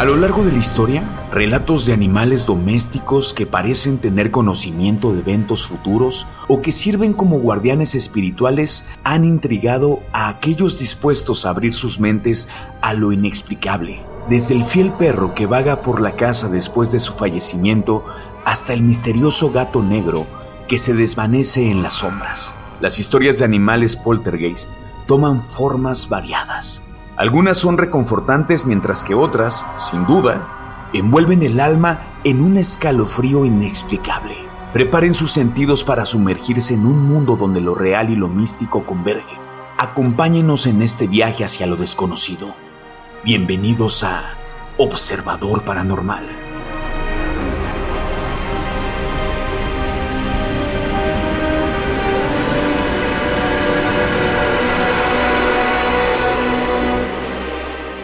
A lo largo de la historia, relatos de animales domésticos que parecen tener conocimiento de eventos futuros o que sirven como guardianes espirituales han intrigado a aquellos dispuestos a abrir sus mentes a lo inexplicable. Desde el fiel perro que vaga por la casa después de su fallecimiento hasta el misterioso gato negro que se desvanece en las sombras. Las historias de animales poltergeist toman formas variadas algunas son reconfortantes mientras que otras, sin duda, envuelven el alma en un escalofrío inexplicable. Preparen sus sentidos para sumergirse en un mundo donde lo real y lo místico convergen. Acompáñenos en este viaje hacia lo desconocido. Bienvenidos a Observador Paranormal.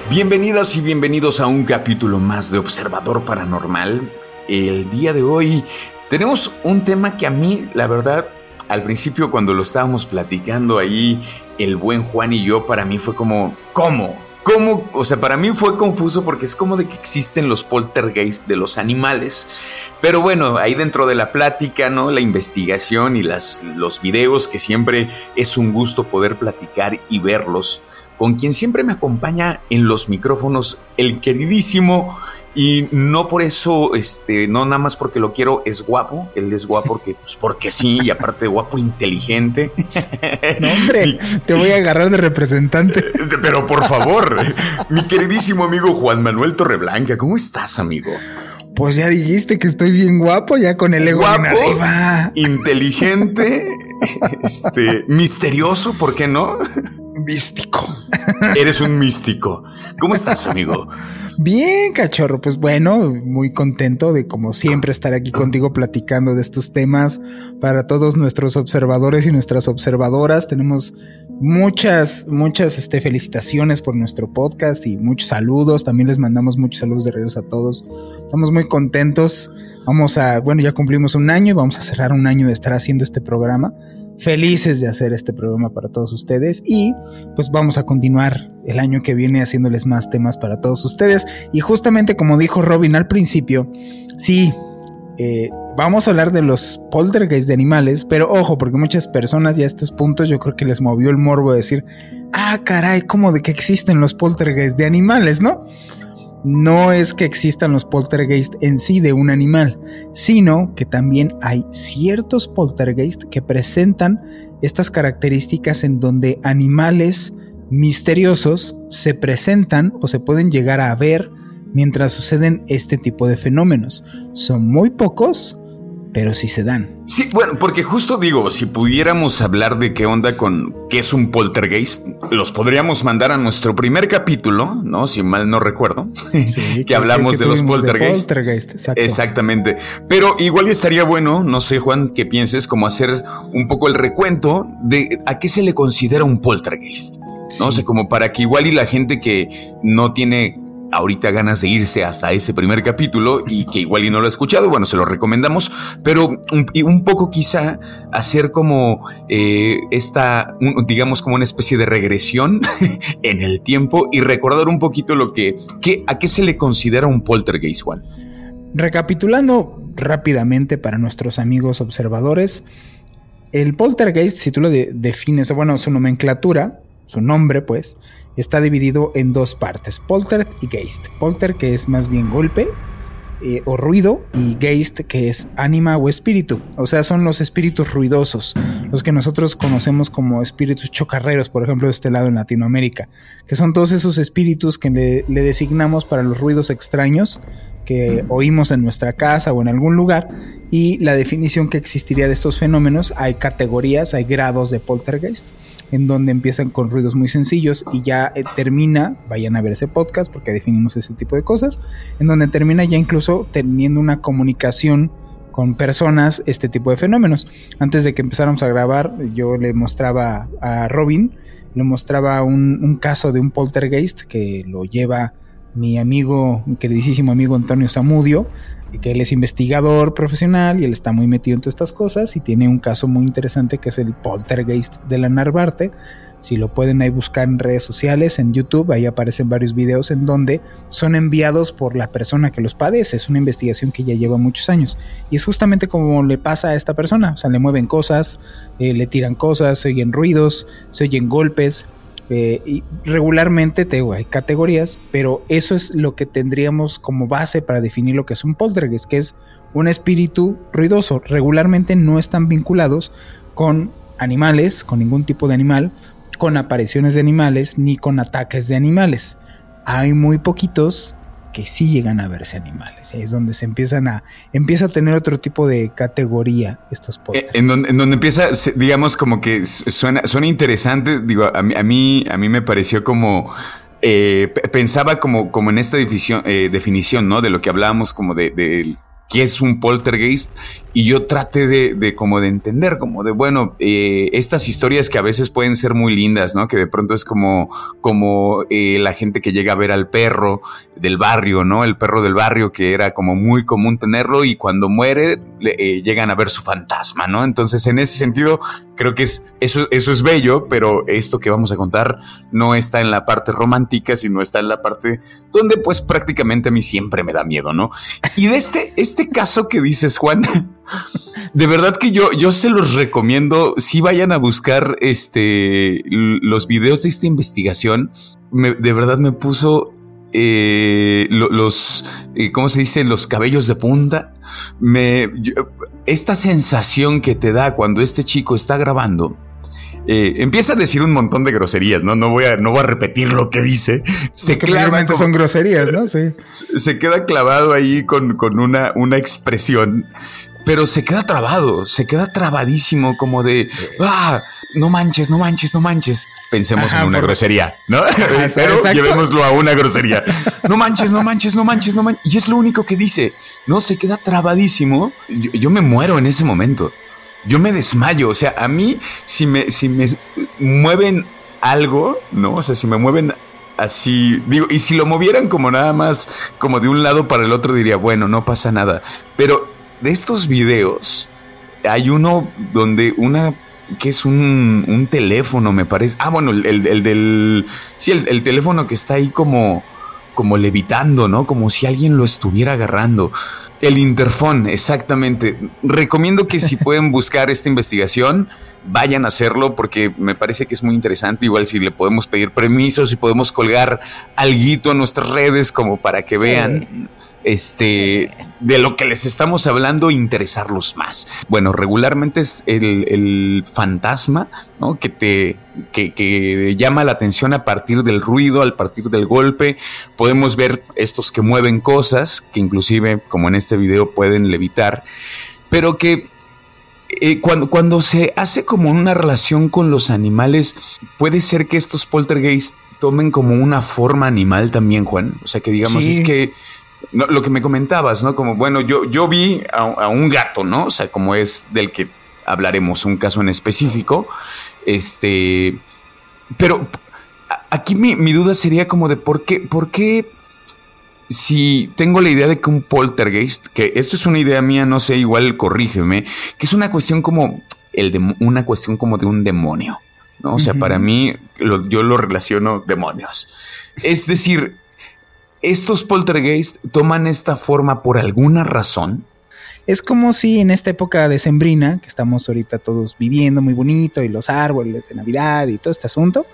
Bienvenidas y bienvenidos a un capítulo más de Observador Paranormal. El día de hoy tenemos un tema que a mí, la verdad, al principio cuando lo estábamos platicando ahí, el buen Juan y yo, para mí fue como, ¿cómo? ¿Cómo? O sea, para mí fue confuso porque es como de que existen los poltergeist de los animales. Pero bueno, ahí dentro de la plática, ¿no? La investigación y las, los videos que siempre es un gusto poder platicar y verlos con quien siempre me acompaña en los micrófonos, el queridísimo, y no por eso, este, no nada más porque lo quiero, es guapo, él es guapo porque, pues porque sí, y aparte guapo, inteligente. No, hombre, te voy a agarrar de representante. Pero por favor, mi queridísimo amigo Juan Manuel Torreblanca, ¿cómo estás, amigo? Pues ya dijiste que estoy bien guapo, ya con el ego guapo, arriba. Inteligente, este, misterioso, ¿por qué no? Místico. Eres un místico. ¿Cómo estás, amigo? Bien, cachorro. Pues bueno, muy contento de como siempre estar aquí contigo platicando de estos temas para todos nuestros observadores y nuestras observadoras. Tenemos muchas, muchas este, felicitaciones por nuestro podcast y muchos saludos. También les mandamos muchos saludos de regreso a todos. Estamos muy contentos. Vamos a, bueno, ya cumplimos un año y vamos a cerrar un año de estar haciendo este programa felices de hacer este programa para todos ustedes y pues vamos a continuar el año que viene haciéndoles más temas para todos ustedes y justamente como dijo Robin al principio, sí, eh, vamos a hablar de los poltergeist de animales, pero ojo, porque muchas personas ya a estos puntos yo creo que les movió el morbo de decir, ah, caray, ¿cómo de que existen los poltergeist de animales, no? No es que existan los poltergeist en sí de un animal, sino que también hay ciertos poltergeist que presentan estas características en donde animales misteriosos se presentan o se pueden llegar a ver mientras suceden este tipo de fenómenos. Son muy pocos, pero sí se dan. Sí, bueno, porque justo digo, si pudiéramos hablar de qué onda con qué es un poltergeist, los podríamos mandar a nuestro primer capítulo, ¿no? Si mal no recuerdo, sí, que, hablamos de los poltergeist. Exactamente. Pero igual estaría bueno, no sé, Juan, que pienses como hacer un poco el recuento de a qué se le considera un poltergeist. No sé, como para que igual y la gente que no tiene ahorita ganas de irse hasta ese primer capítulo y que igual y no lo ha escuchado, bueno, se lo recomendamos, pero un, un poco quizá hacer como eh, esta, digamos como una especie de regresión en el tiempo y recordar un poquito lo que, a qué se le considera un poltergeist, Juan. Recapitulando rápidamente para nuestros amigos observadores, el poltergeist, si tú lo defines, bueno, su nomenclatura, su nombre pues, está dividido en dos partes, polter y geist. Polter que es más bien golpe eh, o ruido y geist que es ánima o espíritu. O sea, son los espíritus ruidosos, los que nosotros conocemos como espíritus chocarreros, por ejemplo, de este lado en Latinoamérica, que son todos esos espíritus que le, le designamos para los ruidos extraños que oímos en nuestra casa o en algún lugar y la definición que existiría de estos fenómenos, hay categorías, hay grados de poltergeist en donde empiezan con ruidos muy sencillos y ya eh, termina, vayan a ver ese podcast porque definimos ese tipo de cosas, en donde termina ya incluso teniendo una comunicación con personas este tipo de fenómenos. Antes de que empezáramos a grabar, yo le mostraba a Robin, le mostraba un, caso de un poltergeist que lo lleva mi amigo, mi queridísimo amigo Antonio Zamudio, que él es investigador profesional y él está muy metido en todas estas cosas y tiene un caso muy interesante que es el poltergeist de la Narvarte. Si lo pueden ahí buscar en redes sociales, en YouTube, ahí aparecen varios videos en donde son enviados por la persona que los padece. Es una investigación que ya lleva muchos años. Y es justamente como le pasa a esta persona. O sea, le mueven cosas, eh, le tiran cosas, se oyen ruidos, se oyen golpes, eh, regularmente te hay categorías, pero eso es lo que tendríamos como base para definir lo que es un poltergeist, que es un espíritu ruidoso. Regularmente no están vinculados con animales, con ningún tipo de animal, con apariciones de animales, ni con ataques de animales. Hay muy poquitos que sí llegan a verse animales. Es donde se empiezan a, empieza a tener otro tipo de categoría estos podcasts. En donde, en donde empieza, digamos, como que suena, suena interesante. Digo, a mí, a mí, a mí me pareció como, eh, pensaba como, como en esta definición, eh, definición, ¿no? De lo que hablábamos como de, de qué es un poltergeist y yo traté de, de, como de entender, como de, bueno, eh, estas historias que a veces pueden ser muy lindas, ¿no? Que de pronto es como, como eh, la gente que llega a ver al perro del barrio, ¿no? El perro del barrio que era como muy común tenerlo y cuando muere eh, llegan a ver su fantasma, ¿no? Entonces, en ese sentido, creo que es, eso, eso es bello, pero esto que vamos a contar no está en la parte romántica, sino está en la parte donde pues prácticamente a mí siempre me da miedo, ¿no? Y de este, este caso que dices, Juan, de verdad que yo, yo se los recomiendo. Si vayan a buscar este, los videos de esta investigación, de verdad me puso eh, los, eh, ¿cómo se dice? Los cabellos de punta. Me, esta sensación que te da cuando este chico está grabando. Eh, empieza a decir un montón de groserías, ¿no? No voy a, no voy a repetir lo que dice. Se claramente son groserías, ¿no? Sí. Se queda clavado ahí con, con una, una expresión pero se queda trabado, se queda trabadísimo, como de, ah, no manches, no manches, no manches. Pensemos en una grosería, ¿no? pero llevémoslo a una grosería. No manches, no manches, no manches, no manches. Y es lo único que dice, ¿no? Se queda trabadísimo. Yo, me muero en ese momento. Yo me desmayo. O sea, a mí, si me, si me mueven algo, ¿no? O sea, si me mueven así, digo, y si lo movieran como nada más, como de un lado para el otro, diría, bueno, no pasa nada. Pero de estos videos, hay uno donde una que es un, un teléfono, me parece. Ah, bueno, el, el, del. Sí, el, teléfono que está ahí como. como levitando, ¿no? Como si alguien lo estuviera agarrando. El interfón, exactamente. Recomiendo que si pueden buscar esta investigación, vayan a hacerlo porque me parece que es muy interesante. Igual si le podemos pedir permiso, si podemos colgar algo en nuestras redes como para que vean este, de lo que les estamos hablando, interesarlos más. Bueno, regularmente es el, fantasma, ¿no? Que te, que, que, llama la atención a partir del ruido, al partir del golpe. Podemos ver estos que mueven cosas, que inclusive, como en este video, pueden levitar, pero que eh, cuando, cuando se hace como una relación con los animales, puede ser que estos poltergeists tomen como una forma animal también, Juan. O sea, que digamos, es que lo que me comentabas, ¿no? Como, bueno, yo, yo vi a, un gato, ¿no? O sea, como es del que hablaremos, un caso en específico. Este. Pero aquí mi, mi duda sería como de por qué, por qué si tengo la idea de que un poltergeist, que esto es una idea mía, no sé, igual corrígeme, que es una cuestión como el de, una cuestión como de un demonio, ¿no? O sea, para mí yo lo relaciono demonios. Es decir, estos poltergeist toman esta forma por alguna razón. Es como si en esta época de sembrina, que estamos ahorita todos viviendo muy bonito, y los árboles de Navidad y todo este asunto,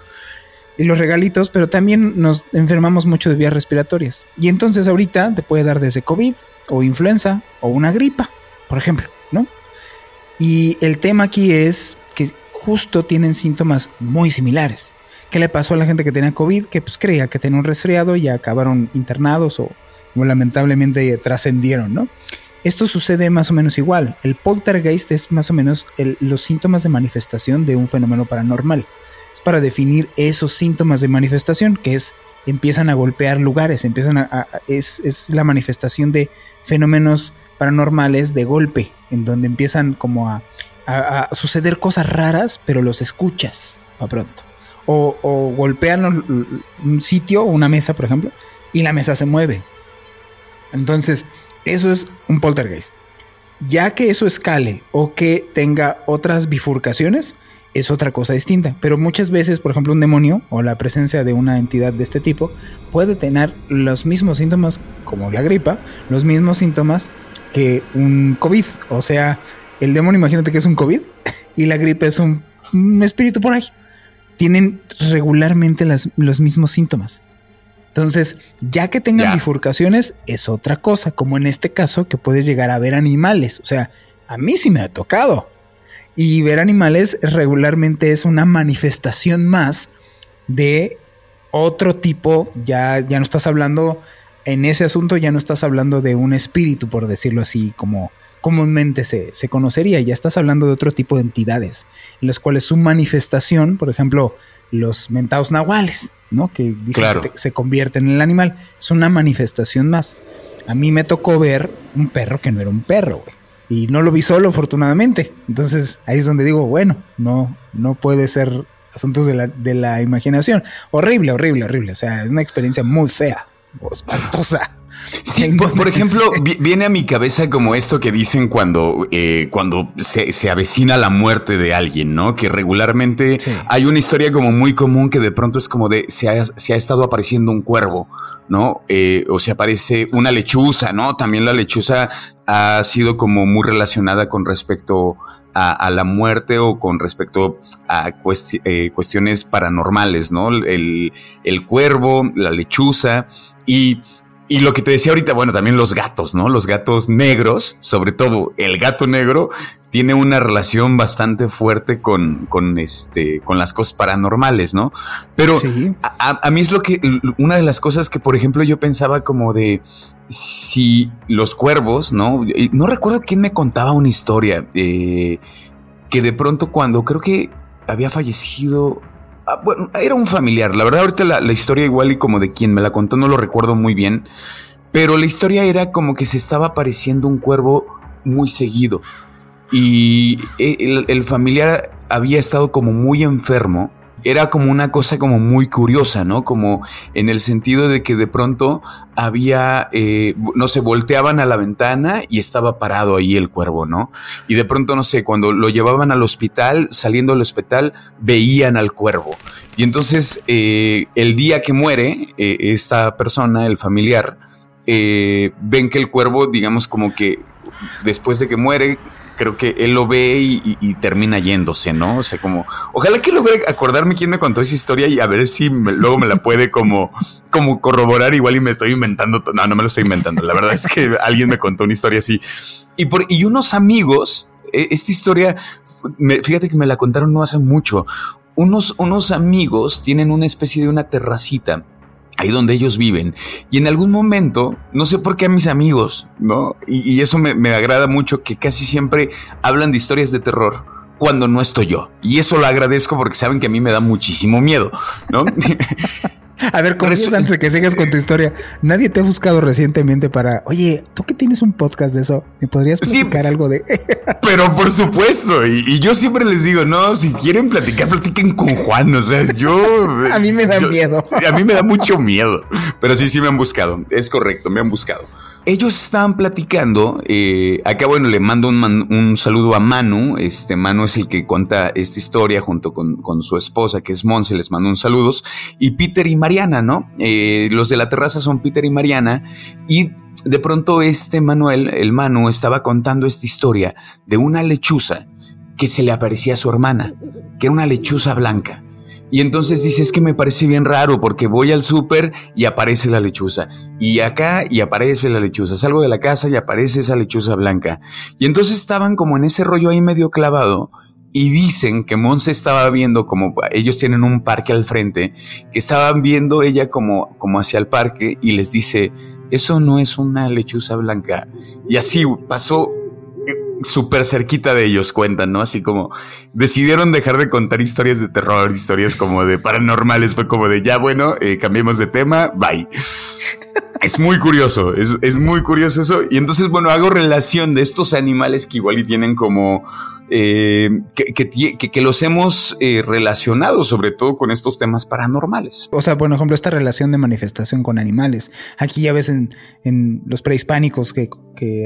y los regalitos, pero también nos enfermamos mucho de vías respiratorias. Y entonces ahorita te puede dar desde COVID o influenza o una gripa, por ejemplo, ¿no? Y el tema aquí es que justo tienen síntomas muy similares. ¿Qué le pasó a la gente que tenía COVID? Que pues creía que tenía un resfriado y acabaron internados o, lamentablemente trascendieron, ¿no? Esto sucede más o menos igual. El poltergeist es más o menos los síntomas de manifestación de un fenómeno paranormal. Es para definir esos síntomas de manifestación, que es empiezan a golpear lugares, empiezan a, es, es, la manifestación de fenómenos paranormales de golpe, en donde empiezan como a, a suceder cosas raras, pero los escuchas para pronto. O, o golpean un sitio, una mesa, por ejemplo, y la mesa se mueve. Entonces, eso es un poltergeist. Ya que eso escale o que tenga otras bifurcaciones, es otra cosa distinta. Pero muchas veces, por ejemplo, un demonio o la presencia de una entidad de este tipo puede tener los mismos síntomas como la gripa, los mismos síntomas que un COVID. O sea, el demonio, imagínate que es un COVID y la gripe es un, espíritu por ahí. Tienen regularmente los mismos síntomas. Entonces, ya que tengan bifurcaciones, es otra cosa, como en este caso que puedes llegar a ver animales. O sea, a mí sí me ha tocado. Y ver animales regularmente es una manifestación más de otro tipo. Ya, ya no estás hablando, en ese asunto ya no estás hablando de un espíritu, por decirlo así, como comúnmente se, se conocería. Ya estás hablando de otro tipo de entidades, en las cuales su manifestación, por ejemplo, los mentados nahuales, ¿no? Que dicen que se convierten en el animal. Es una manifestación más. A mí me tocó ver un perro que no era un perro, güey. Y no lo vi solo, afortunadamente. Entonces ahí es donde digo, bueno, no, no puede ser asuntos de la, de la imaginación. Horrible, horrible, horrible. O sea, es una experiencia muy fea, espantosa. Sí, por, ejemplo, viene a mi cabeza como esto que dicen cuando, eh, cuando se, avecina la muerte de alguien, ¿no? Que regularmente hay una historia como muy común que de pronto es como de se ha, se ha estado apareciendo un cuervo, ¿no? Eh, o se aparece una lechuza, ¿no? También la lechuza ha sido como muy relacionada con respecto a, la muerte o con respecto a eh, cuestiones paranormales, ¿no? El, el cuervo, la lechuza y y lo que te decía ahorita, bueno, también los gatos, ¿no? Los gatos negros, sobre todo el gato negro, tiene una relación bastante fuerte con, con este, con las cosas paranormales, ¿no? Pero a, mí es lo que, una de las cosas que, por ejemplo, yo pensaba como de si los cuervos, ¿no? No recuerdo quién me contaba una historia, eh, que de pronto cuando creo que había fallecido Ah, bueno, era un familiar. La verdad, ahorita la, historia igual y como de quien me la contó no lo recuerdo muy bien. Pero la historia era como que se estaba apareciendo un cuervo muy seguido. Y eh, el familiar había estado como muy enfermo era como una cosa como muy curiosa, ¿no? Como en el sentido de que de pronto había, eh, no sé, volteaban a la ventana y estaba parado ahí el cuervo, ¿no? Y de pronto, no sé, cuando lo llevaban al hospital, saliendo del hospital, veían al cuervo. Y entonces, eh, el día que muere eh, esta persona, el familiar, ven que el cuervo, digamos, como que después de que muere, creo que él lo ve y, termina yéndose, ¿no? O sea, como, ojalá que logre acordarme quién me contó esa historia y a ver si luego me la puede como, como corroborar igual y me estoy inventando. No, no me lo estoy inventando. La verdad es que alguien me contó una historia así. Y, por, y unos amigos, e, esta historia, fíjate que me la contaron no hace mucho. Unos, unos amigos tienen una especie de una terracita ahí donde ellos viven. Y en algún momento, no sé por qué a mis amigos, ¿no? Y, eso me, me, agrada mucho, que casi siempre hablan de historias de terror cuando no estoy yo. Y eso lo agradezco porque saben que a mí me da muchísimo miedo, ¿no? A ver, es antes de que sigas con tu historia. Nadie te ha buscado recientemente para, oye, tú que tienes un podcast de eso, ¿me podrías platicar algo de? pero por supuesto, y, yo siempre les digo, no, si quieren platicar, platiquen con Juan. O sea, yo. a mí me da miedo. A mí me da mucho miedo. Pero sí, sí me han buscado. Es correcto, me han buscado ellos estaban platicando. Eh, acá, bueno, le mando un, saludo a Manu. Este Manu es el que cuenta esta historia junto con, su esposa, que es Monse. Les mando un saludos. Y Peter y Mariana, ¿no? Eh, los de la terraza son Peter y Mariana. Y de pronto, este Manuel, el Manu, estaba contando esta historia de una lechuza que se le aparecía a su hermana, que era una lechuza blanca. Y entonces dice, es que me parece bien raro porque voy al súper y aparece la lechuza. Y acá y aparece la lechuza. Salgo de la casa y aparece esa lechuza blanca. Y entonces estaban como en ese rollo ahí medio clavado. Y dicen que Monse estaba viendo como ellos tienen un parque al frente, que estaban viendo ella como, como hacia el parque y les dice, eso no es una lechuza blanca. Y así pasó súper cerquita de ellos cuentan, ¿no? Así como decidieron dejar de contar historias de terror, historias como de paranormales, fue como de ya bueno, eh, cambiemos de tema, bye. Es muy curioso, es, es, muy curioso eso. Y entonces, bueno, hago relación de estos animales que igual y tienen como eh, que, los hemos eh, relacionado sobre todo con estos temas paranormales. O sea, por ejemplo, esta relación de manifestación con animales. Aquí ya ves en, los prehispánicos que,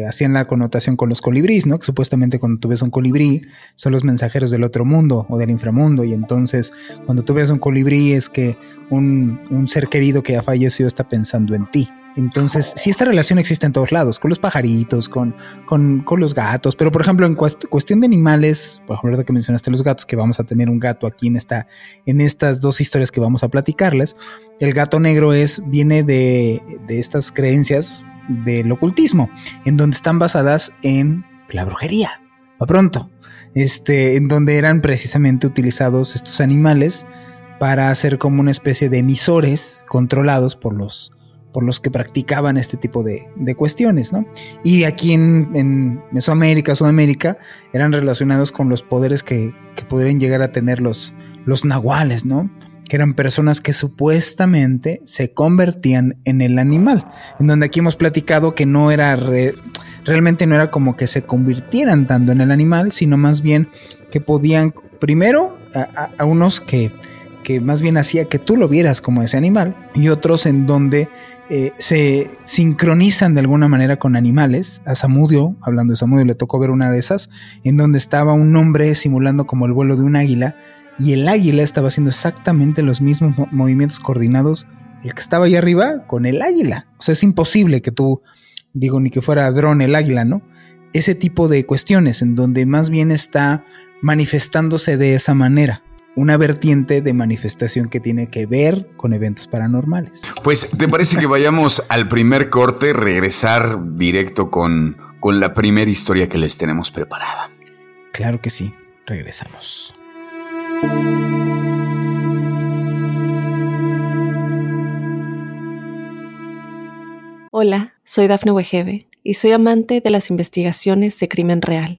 hacían la connotación con los colibríes, ¿no? Que supuestamente cuando tú ves un colibrí son los mensajeros del otro mundo o del inframundo. Y entonces cuando tú ves un colibrí es que un ser querido que ha fallecido está pensando en ti. Entonces, si esta relación existe en todos lados, con los pajaritos, con, con, los gatos, pero por ejemplo, en cuestión de animales, por ejemplo, que mencionaste los gatos, que vamos a tener un gato aquí en, esta, en estas dos historias que vamos a platicarles, el gato negro es, viene de, de estas creencias del ocultismo, en donde están basadas en la brujería, a pronto, este, en donde eran precisamente utilizados estos animales para hacer como una especie de emisores controlados por los por los que practicaban este tipo de, cuestiones, ¿no? Y aquí en, Mesoamérica, Sudamérica, eran relacionados con los poderes que, que pudieran llegar a tener los, los nahuales, ¿no? Que eran personas que supuestamente se convertían en el animal. En donde aquí hemos platicado que no era realmente no era como que se convirtieran tanto en el animal, sino más bien que podían, primero, a, unos que, que más bien hacía que tú lo vieras como ese animal, y otros en donde eh, se sincronizan de alguna manera con animales. A Samudio, hablando de Samudio, le tocó ver una de esas, en donde estaba un hombre simulando como el vuelo de un águila, y el águila estaba haciendo exactamente los mismos movimientos coordinados, el que estaba ahí arriba, con el águila. O sea, es imposible que tú, digo, ni que fuera dron el águila, ¿no? Ese tipo de cuestiones, en donde más bien está manifestándose de esa manera una vertiente de manifestación que tiene que ver con eventos paranormales. Pues, ¿te parece que vayamos al primer corte, regresar directo con, con la primera historia que les tenemos preparada? Claro que sí, regresamos. Hola, soy Dafne Wegebe y soy amante de las investigaciones de crimen real.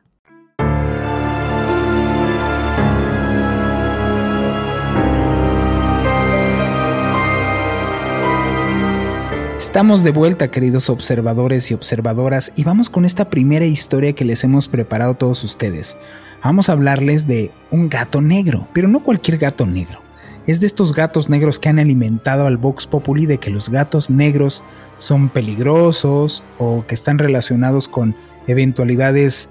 Estamos de vuelta, queridos observadores y observadoras, y vamos con esta primera historia que les hemos preparado todos ustedes. Vamos a hablarles de un gato negro, pero no cualquier gato negro. Es de estos gatos negros que han alimentado al Vox Populi de que los gatos negros son peligrosos o que están relacionados con eventualidades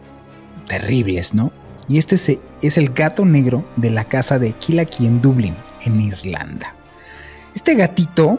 terribles, ¿no? Y este es el gato negro de la casa de Kilaki en Dublín, en Irlanda. Este gatito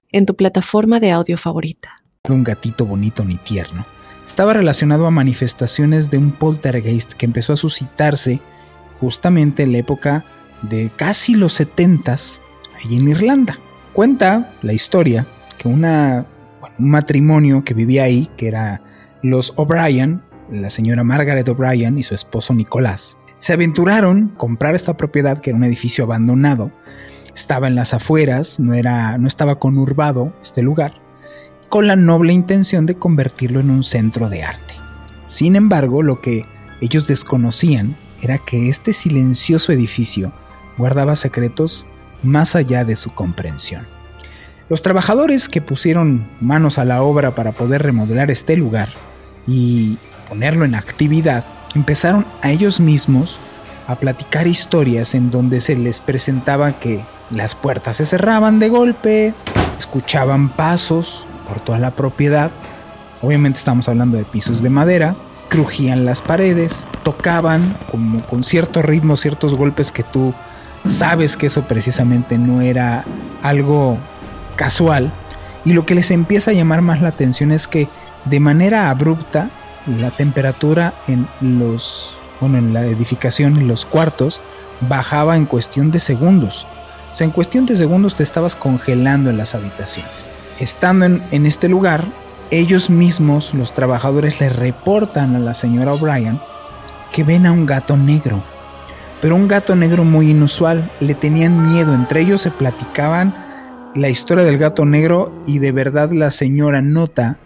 en tu plataforma de audio favorita. Un gatito bonito ni tierno. Estaba relacionado a manifestaciones de un poltergeist que empezó a suscitarse justamente en la época de casi los 70 allí en Irlanda. Cuenta la historia que un matrimonio que vivía ahí, que era los O'Brien, la señora Margaret O'Brien y su esposo Nicolás, se aventuraron a comprar esta propiedad que era un edificio abandonado estaba en las afueras, no, era, no estaba conurbado este lugar, con la noble intención de convertirlo en un centro de arte. Sin embargo, lo que ellos desconocían era que este silencioso edificio guardaba secretos más allá de su comprensión. Los trabajadores que pusieron manos a la obra para poder remodelar este lugar y ponerlo en actividad, empezaron a ellos mismos a platicar historias en donde se les presentaba que las puertas se cerraban de golpe, escuchaban pasos por toda la propiedad, obviamente estamos hablando de pisos de madera, crujían las paredes, tocaban como con cierto ritmo ciertos golpes que tú sabes que eso precisamente no era algo casual. Y lo que les empieza a llamar más la atención es que de manera abrupta la temperatura en los bueno en la edificación en los cuartos bajaba en cuestión de segundos. O sea en cuestión de segundos te estabas congelando en las habitaciones. Estando en, en este lugar ellos mismos los trabajadores le reportan a la señora O'Brien que ven a un gato negro pero un gato negro muy inusual. Le tenían miedo. Entre ellos se platicaban la historia del gato negro y de verdad la señora nota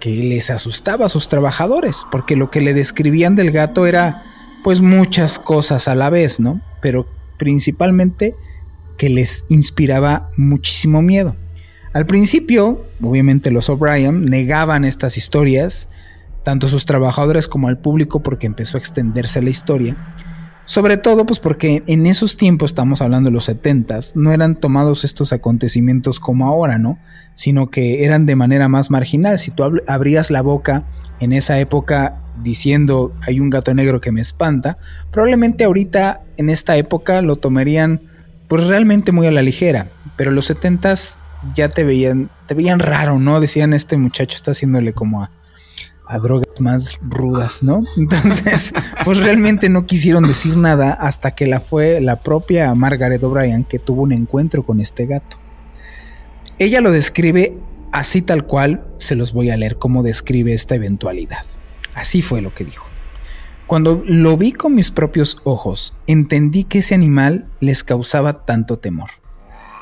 que les asustaba a sus trabajadores, porque lo que le describían del gato era pues muchas cosas a la vez, ¿no? Pero principalmente que les inspiraba muchísimo miedo. Al principio, obviamente los O'Brien negaban estas historias, tanto sus trabajadores como al público, porque empezó a extenderse la historia. Sobre todo, pues porque en esos tiempos, estamos hablando de los 70 no eran tomados estos acontecimientos como ahora, ¿no? Sino que eran de manera más marginal. Si tú abrías la boca en esa época diciendo hay un gato negro que me espanta, probablemente ahorita en esta época lo tomarían pues realmente muy a la ligera. Pero los 70 ya te veían, te veían raro, ¿no? Decían este muchacho está haciéndole como a a drogas más rudas, ¿no? Entonces, pues realmente no quisieron decir nada hasta que la fue la propia Margaret O'Brien que tuvo un encuentro con este gato. Ella lo describe así tal cual, se los voy a leer cómo describe esta eventualidad. Así fue lo que dijo. Cuando lo vi con mis propios ojos, entendí que ese animal les causaba tanto temor.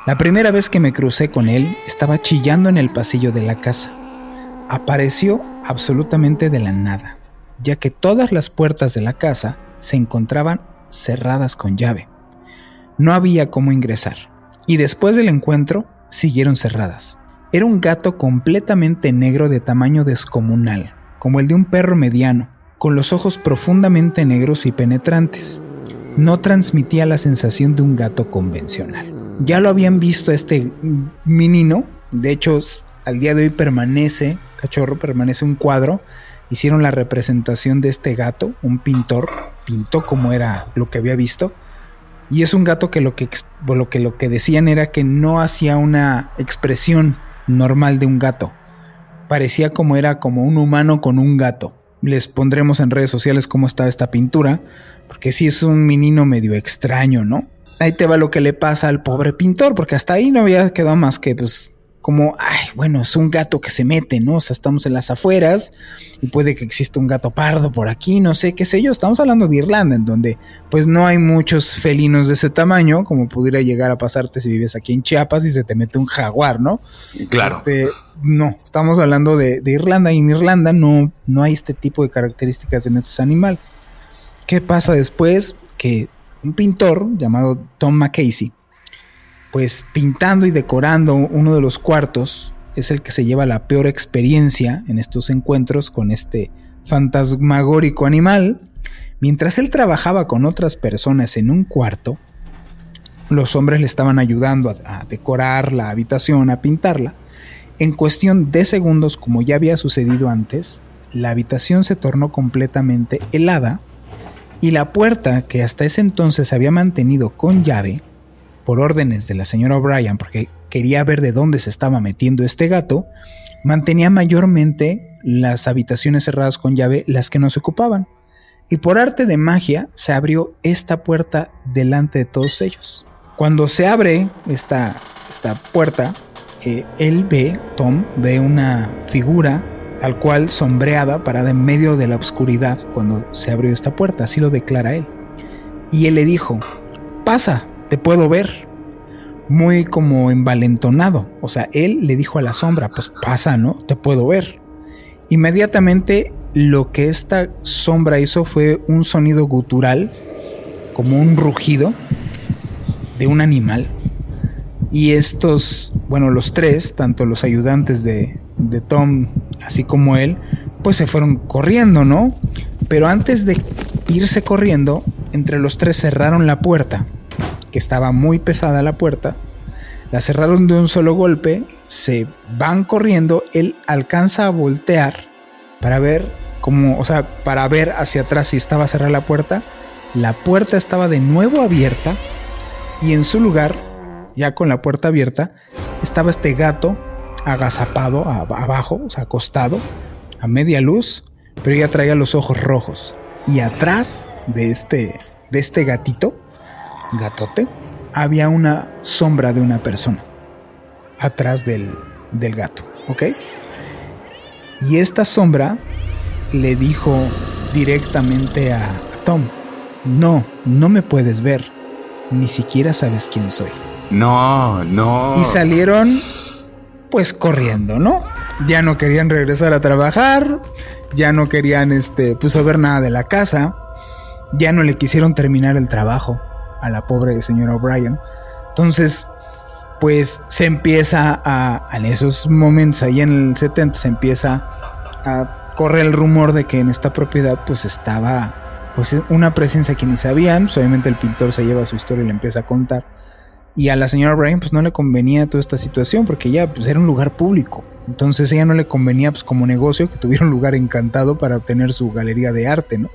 La primera vez que me crucé con él, estaba chillando en el pasillo de la casa apareció absolutamente de la nada, ya que todas las puertas de la casa se encontraban cerradas con llave. No había cómo ingresar, y después del encuentro siguieron cerradas. Era un gato completamente negro de tamaño descomunal, como el de un perro mediano, con los ojos profundamente negros y penetrantes. No transmitía la sensación de un gato convencional. Ya lo habían visto este menino, de hecho al día de hoy permanece cachorro permanece un cuadro. Hicieron la representación de este gato, un pintor pintó como era lo que había visto. Y es un gato que lo que, lo que, lo que decían era que no hacía una expresión normal de un gato. Parecía como era como un humano con un gato. Les pondremos en redes sociales cómo está esta pintura, porque sí es un menino medio extraño, ¿no? Ahí te va lo que le pasa al pobre pintor, porque hasta ahí no había quedado más que pues como, ay, bueno, es un gato que se mete, ¿no? O sea, estamos en las afueras y puede que exista un gato pardo por aquí, no sé, qué sé yo. Estamos hablando de Irlanda, en donde pues no hay muchos felinos de ese tamaño, como pudiera llegar a pasarte si vives aquí en Chiapas y se te mete un jaguar, ¿no? Claro. Este, no, estamos hablando de, de, Irlanda y en Irlanda no, no hay este tipo de características en estos animales. ¿Qué pasa después? Que un pintor llamado Tom McCasey pues pintando y decorando uno de los cuartos es el que se lleva la peor experiencia en estos encuentros con este fantasmagórico animal. Mientras él trabajaba con otras personas en un cuarto, los hombres le estaban ayudando a, decorar la habitación, a pintarla. En cuestión de segundos, como ya había sucedido antes, la habitación se tornó completamente helada y la puerta que hasta ese entonces había mantenido con llave por órdenes de la señora O'Brien, porque quería ver de dónde se estaba metiendo este gato, mantenía mayormente las habitaciones cerradas con llave las que no se ocupaban. Y por arte de magia se abrió esta puerta delante de todos ellos. Cuando se abre esta, esta puerta, eh, él ve, Tom, ve una figura tal cual sombreada parada en medio de la oscuridad cuando se abrió esta puerta, así lo declara él. Y él le dijo, pasa, te puedo ver. muy como envalentonado. O sea, él le dijo a la sombra, pues pasa, ¿no? Te puedo ver. Inmediatamente lo que esta sombra hizo fue un sonido gutural, como un rugido de un animal. Y estos, bueno, los tres, tanto los ayudantes de, de Tom, así como él, pues se fueron corriendo, ¿no? Pero antes de irse corriendo, entre los tres cerraron la puerta, que estaba muy pesada la puerta, la cerraron de un solo golpe, se van corriendo, él alcanza a voltear para ver cómo, o sea, para ver hacia atrás si estaba cerrada la puerta, la puerta estaba de nuevo abierta y en su lugar, ya con la puerta abierta, estaba este gato agazapado abajo, o sea, acostado, a media luz, pero ya traía los ojos rojos. Y atrás de este, de este gatito, gatote, había una sombra de una persona. Atrás del, del gato, ¿ok? Y esta sombra le dijo directamente a, a Tom, no, no me puedes ver, ni siquiera sabes quién soy. No, no. Y salieron pues corriendo, ¿no? Ya no querían regresar a trabajar, ya no querían este pues saber nada de la casa, ya no le quisieron terminar el trabajo a la pobre señora O'Brien. Entonces, pues se empieza a en esos momentos ahí en el 70 se empieza a correr el rumor de que en esta propiedad pues estaba pues una presencia que ni sabían, pues, obviamente el pintor se lleva su historia y le empieza a contar y a la señora Bryan pues no le convenía toda esta situación porque ya pues era un lugar público. Entonces ella no le convenía pues como negocio que tuviera un lugar encantado para obtener su galería de arte, ¿no?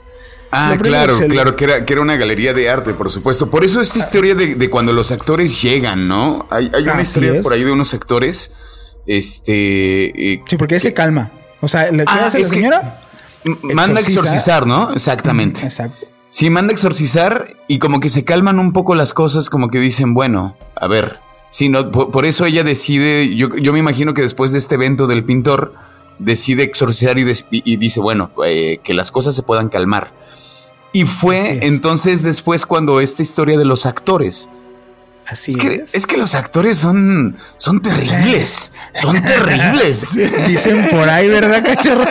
Ah, claro, claro, que era, que era una galería de arte, por supuesto. Por eso esta historia de, cuando los actores llegan, ¿no? Hay, una historia por ahí de unos actores. Este. Eh, sí, porque se calma. O sea, ¿le ah, hace la señora? Manda a exorcizar, ¿no? Exactamente. Exacto. Sí, manda a exorcizar y como que se calman un poco las cosas, como que dicen, bueno, a ver, si no, por, eso ella decide, yo, yo, me imagino que después de este evento del pintor, decide exorcizar y, dice, bueno, eh, que las cosas se puedan calmar. Y fue entonces después cuando esta historia de los actores, Así es. Que, es. que los actores son, son terribles. Son terribles. Dicen por ahí, ¿verdad, cachorro?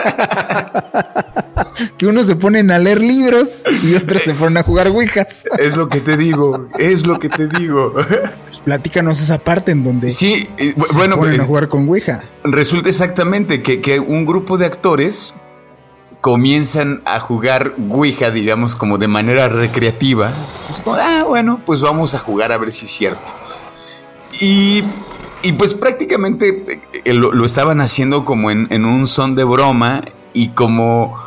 que unos se ponen a leer libros y otros se ponen a jugar ouijas. Es lo que te digo, es lo que te digo. Platícanos esa parte en donde sí, se bueno, ponen a jugar con ouija. Resulta exactamente que, que un grupo de actores comienzan a jugar Ouija, digamos, como de manera recreativa. ah, bueno, pues vamos a jugar a ver si es cierto. Y, y pues prácticamente eh, lo, estaban haciendo como en, un son de broma y como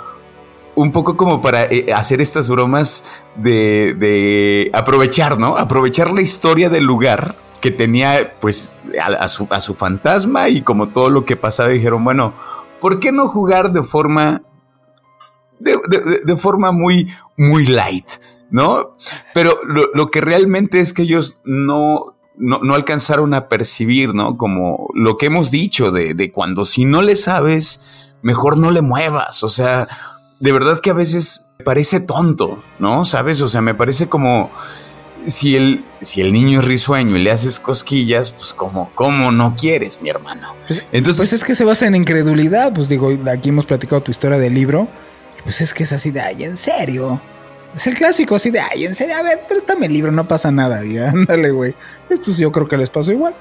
un poco como para eh, hacer estas bromas de, de, aprovechar, ¿no? Aprovechar la historia del lugar que tenía pues a, su, a su fantasma y como todo lo que pasaba dijeron, bueno, ¿por qué no jugar de forma de, forma muy, muy light, ¿no? Pero lo, que realmente es que ellos no, no, alcanzaron a percibir, ¿no? Como lo que hemos dicho de, de cuando si no le sabes, mejor no le muevas, o sea, de verdad que a veces parece tonto, ¿no? ¿Sabes? O sea, me parece como si el, si el niño es risueño y le haces cosquillas, pues como, ¿cómo no quieres, mi hermano? Pues, Entonces, pues es que se basa en incredulidad, pues digo, aquí hemos platicado tu historia del libro pues es que es así de, ay, en serio. Es el clásico así de, ay, en serio, a ver, préstame el libro, no pasa nada. Y ándale, güey. Esto yo creo que les pasó igual.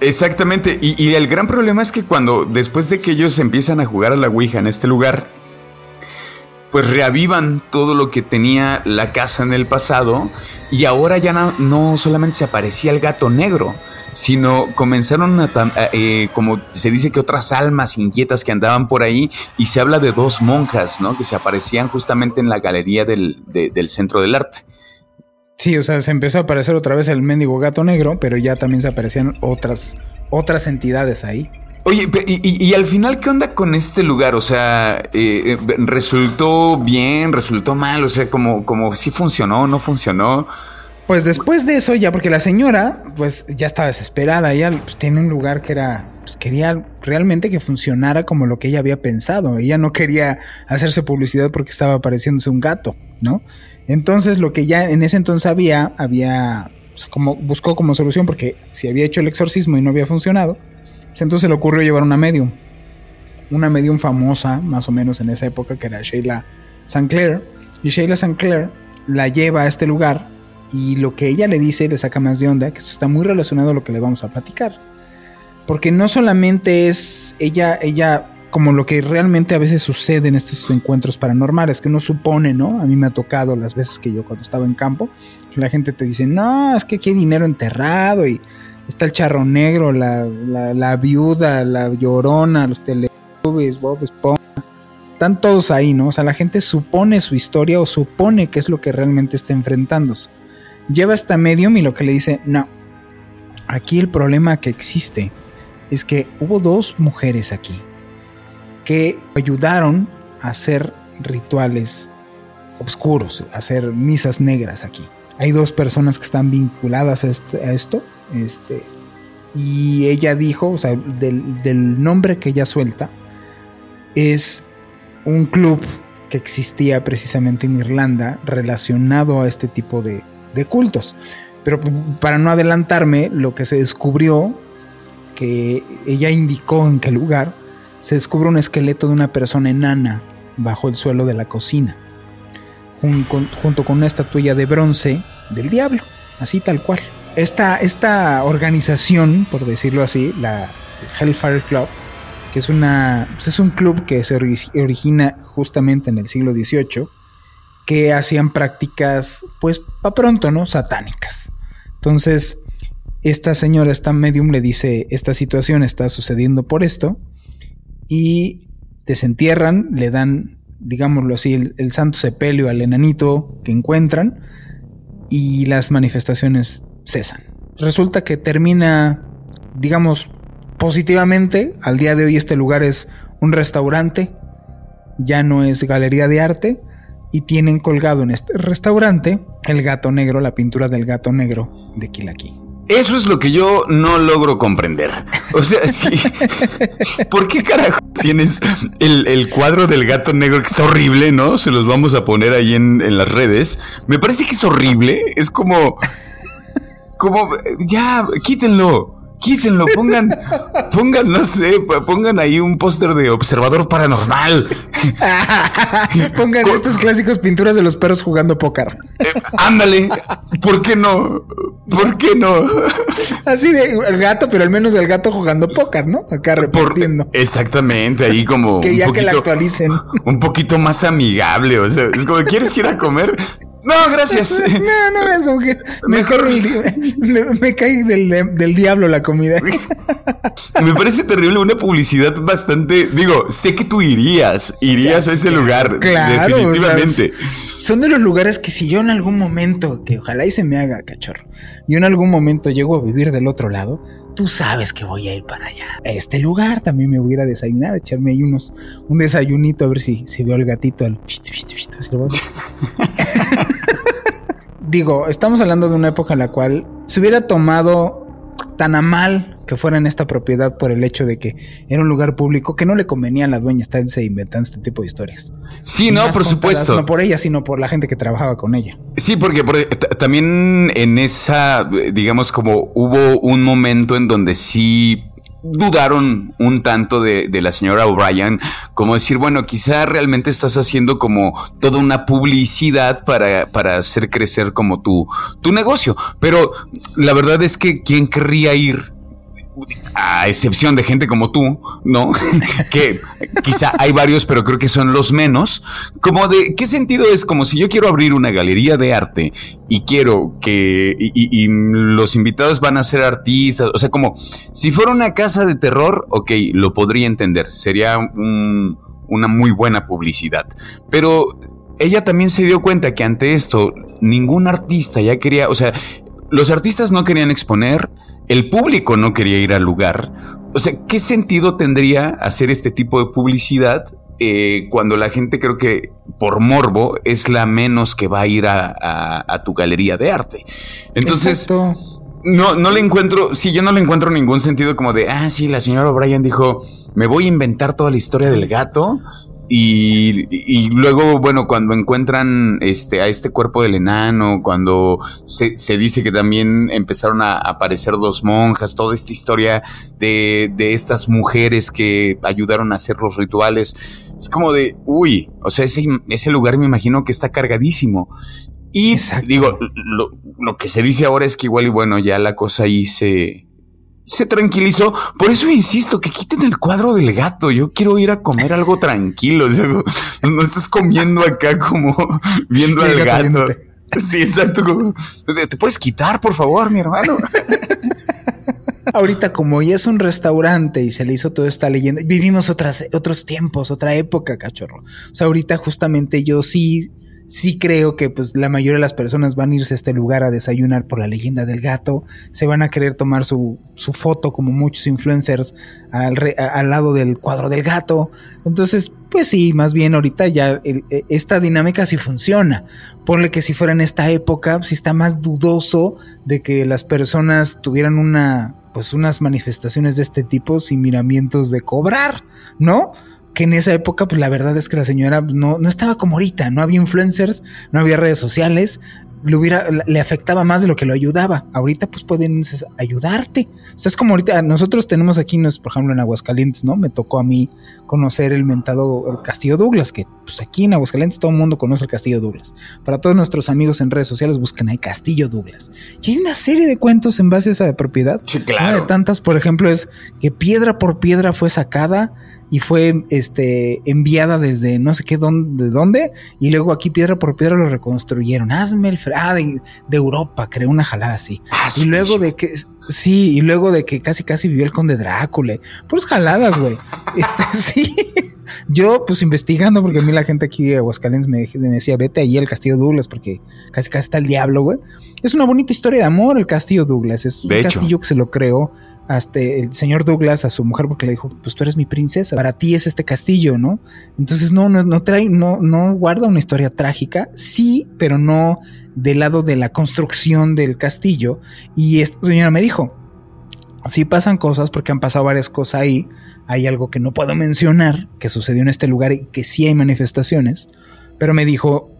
Exactamente, y, y, el gran problema es que cuando después de que ellos empiezan a jugar a la Ouija en este lugar, pues reavivan todo lo que tenía la casa en el pasado y ahora ya no, no solamente se aparecía el gato negro, sino comenzaron a, eh, como se dice que otras almas inquietas que andaban por ahí, y se habla de dos monjas, ¿no? Que se aparecían justamente en la galería del, centro del arte. Sí, o sea, se empezó a aparecer otra vez el mendigo gato negro, pero ya también se aparecían otras, otras entidades ahí. Oye, y, al final, ¿qué onda con este lugar? O sea, eh, eh, ¿resultó bien? ¿Resultó mal? O sea, como, como sí funcionó, no funcionó. Pues después de eso, ya porque la señora, pues ya estaba desesperada, ella pues, tiene un lugar que era, pues, quería realmente que funcionara como lo que ella había pensado. Ella no quería hacerse publicidad porque estaba apareciéndose un gato, ¿no? Entonces lo que ya en ese entonces había, había como buscó como solución, porque si había hecho el exorcismo y no había funcionado, pues entonces le ocurrió llevar una medium. Una medium famosa, más o menos en esa época, que era Sheila St. Clair. Y Sheila St. Clair la lleva a este lugar y lo que ella le dice le saca más de onda, que esto está muy relacionado a lo que le vamos a platicar. Porque no solamente es ella, ella como lo que realmente a veces sucede en estos encuentros paranormales, que uno supone, ¿no? A mí me ha tocado las veces que yo cuando estaba en campo, la gente te dice, no, es que aquí hay dinero enterrado y está el charro negro, la, la, viuda, la llorona, los teletubbies, Bob Esponja. Están todos ahí, ¿no? O sea, la gente supone su historia o supone que es lo que realmente está enfrentándose. Lleva esta medium y lo que le dice, no, aquí el problema que existe es que hubo dos mujeres aquí que ayudaron a hacer rituales oscuros, a hacer misas negras aquí. Hay dos personas que están vinculadas a, esto, este, y ella dijo, o sea, del, nombre que ella suelta, es un club que existía precisamente en Irlanda relacionado a este tipo de, de cultos. Pero para no adelantarme, lo que se descubrió, que ella indicó en qué lugar, se descubre un esqueleto de una persona enana bajo el suelo de la cocina, junto con una estatuilla de bronce del diablo, así tal cual. Esta, esta organización, por decirlo así, la Hellfire Club, que es, una, pues es un club que se origina justamente en el siglo XVIII, que hacían prácticas, pues, para pronto, ¿no? Satánicas. Entonces, esta señora, esta medium, le dice, esta situación está sucediendo por esto, y desentierran, le dan, digámoslo así, el, santo sepelio al enanito que encuentran y las manifestaciones cesan. Resulta que termina, digamos, positivamente. Al día de hoy este lugar es un restaurante, ya no es galería de arte y tienen colgado en este restaurante el gato negro, la pintura del gato negro de Kilaki. Eso es lo que yo no logro comprender. O sea, sí. ¿Por qué carajo tienes el, cuadro del gato negro que está horrible, no? Se los vamos a poner ahí en, en las redes. Me parece que es horrible. Es como. Como. Ya, quítenlo quítenlo, pongan, pongan, no sé, pongan ahí un póster de observador paranormal. pongan estas clásicos pinturas de los perros jugando póker. Eh, ándale, ¿por qué no? ¿Por qué no? Así de el gato, pero al menos el gato jugando póker, ¿no? Acá reportiendo. exactamente, ahí como. Que ya que la actualicen. Un poquito más amigable, o sea, es como, ¿quieres ir a comer? No, gracias. no, no, es como que mejor me, me cae del, del, diablo la comida. me parece terrible una publicidad bastante. Digo, sé que tú irías, irías a ese lugar. Claro, definitivamente. son de los lugares que si yo en algún momento, que ojalá y se me haga cachorro, yo en algún momento llego a vivir del otro lado, tú sabes que voy a ir para allá. A este lugar también me voy a ir a desayunar, a echarme ahí unos, un desayunito, a ver si, si veo al gatito al... Digo, estamos hablando de una época en la cual se hubiera tomado tan a mal que fuera en esta propiedad por el hecho de que era un lugar público que no le convenía a la dueña estarse inventando este tipo de historias. Sí, no, por supuesto. No por ella, sino por la gente que trabajaba con ella. Sí, porque, también en esa, digamos, como hubo un momento en donde sí dudaron un tanto de, la señora O'Brien, como decir, bueno, quizá realmente estás haciendo como toda una publicidad para, para hacer crecer como tu, tu negocio. Pero la verdad es que, ¿quién querría ir a excepción de gente como tú, ¿no? que quizá hay varios, pero creo que son los menos. Como de, ¿qué sentido es? Como si yo quiero abrir una galería de arte y quiero que, y, los invitados van a ser artistas, o sea, como si fuera una casa de terror, ok, lo podría entender, sería una muy buena publicidad. Pero ella también se dio cuenta que ante esto, ningún artista ya quería, o sea, los artistas no querían exponer, el público no quería ir al lugar. O sea, ¿qué sentido tendría hacer este tipo de publicidad eh, cuando la gente creo que por morbo es la menos que va a ir a, tu galería de arte? Entonces, no, no le encuentro, sí, yo no le encuentro ningún sentido como de, ah, sí, la señora O'Brien dijo, me voy a inventar toda la historia del gato Y, luego, bueno, cuando encuentran este, a este cuerpo del enano, cuando se, se, dice que también empezaron a aparecer dos monjas, toda esta historia de, de estas mujeres que ayudaron a hacer los rituales, es como de, uy, o sea, ese, ese lugar me imagino que está cargadísimo. Y digo, lo, lo, que se dice ahora es que igual y bueno, ya la cosa ahí se, se tranquilizó. Por eso insisto, que quiten el cuadro del gato. Yo quiero ir a comer algo tranquilo. no estás comiendo acá como viendo al gato. Sí, exacto. Te puedes quitar, por favor, mi hermano. Ahorita, como ya es un restaurante y se le hizo toda esta leyenda, vivimos otras, otros tiempos, otra época, cachorro. O sea, ahorita justamente yo sí sí creo que pues la mayoría de las personas van a irse a este lugar a desayunar por la leyenda del gato, se van a querer tomar su, su foto como muchos influencers al, al, lado del cuadro del gato. Entonces, pues sí, más bien ahorita ya e, esta dinámica sí funciona. Ponle que si fuera en esta época, sí está más dudoso de que las personas tuvieran una pues unas manifestaciones de este tipo sin miramientos de cobrar, ¿no? Que en esa época, pues la verdad es que la señora no, no estaba como ahorita, no había influencers, no había redes sociales, le hubiera, le afectaba más de lo que lo ayudaba. Ahorita, pues pueden ayudarte. O sea, es como ahorita, nosotros tenemos aquí, por ejemplo, en Aguascalientes, ¿no? Me tocó a mí conocer el mentado Castillo Douglas, que pues aquí en Aguascalientes todo el mundo conoce el Castillo Douglas. Para todos nuestros amigos en redes sociales, busquen ahí Castillo Douglas. Y hay una serie de cuentos en base a esa propiedad. Sí, claro. Una de tantas, por ejemplo, es que piedra por piedra fue sacada y fue este, enviada desde no sé qué dónde, de dónde, y luego aquí piedra por piedra lo reconstruyeron. Hazme el ah, de, Europa, creó una jalada así. Ah, y luego de que, sí, y luego de que casi casi vivió el conde Drácula. Puras jaladas, güey. Este, sí. Yo, pues investigando, porque a mí la gente aquí de Aguascalientes me, me decía, vete ahí al Castillo Douglas, porque casi casi está el diablo, güey. Es una bonita historia de amor el Castillo Douglas. Es un castillo que se lo creó hasta el señor Douglas a su mujer porque le dijo, pues tú eres mi princesa, para ti es este castillo, ¿no? Entonces no, no, no trae, no, no guarda una historia trágica, sí, pero no del lado de la construcción del castillo. Y esta señora me dijo, sí pasan cosas porque han pasado varias cosas ahí, hay algo que no puedo mencionar que sucedió en este lugar y que sí hay manifestaciones, pero me dijo,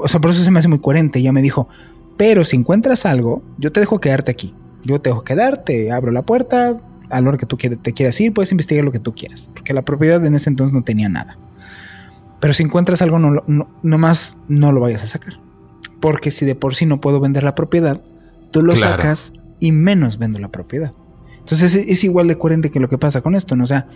o sea, por eso se me hace muy coherente, ella me dijo, pero si encuentras algo, yo te dejo quedarte aquí yo te dejo quedar, te abro la puerta, a la hora que tú te quieras ir, puedes investigar lo que tú quieras, porque la propiedad en ese entonces no tenía nada. Pero si encuentras algo, no, no, más no lo vayas a sacar. Porque si de por sí no puedo vender la propiedad, tú lo sacas y menos vendo la propiedad. Entonces es, igual de coherente que lo que pasa con esto, ¿no? O sea,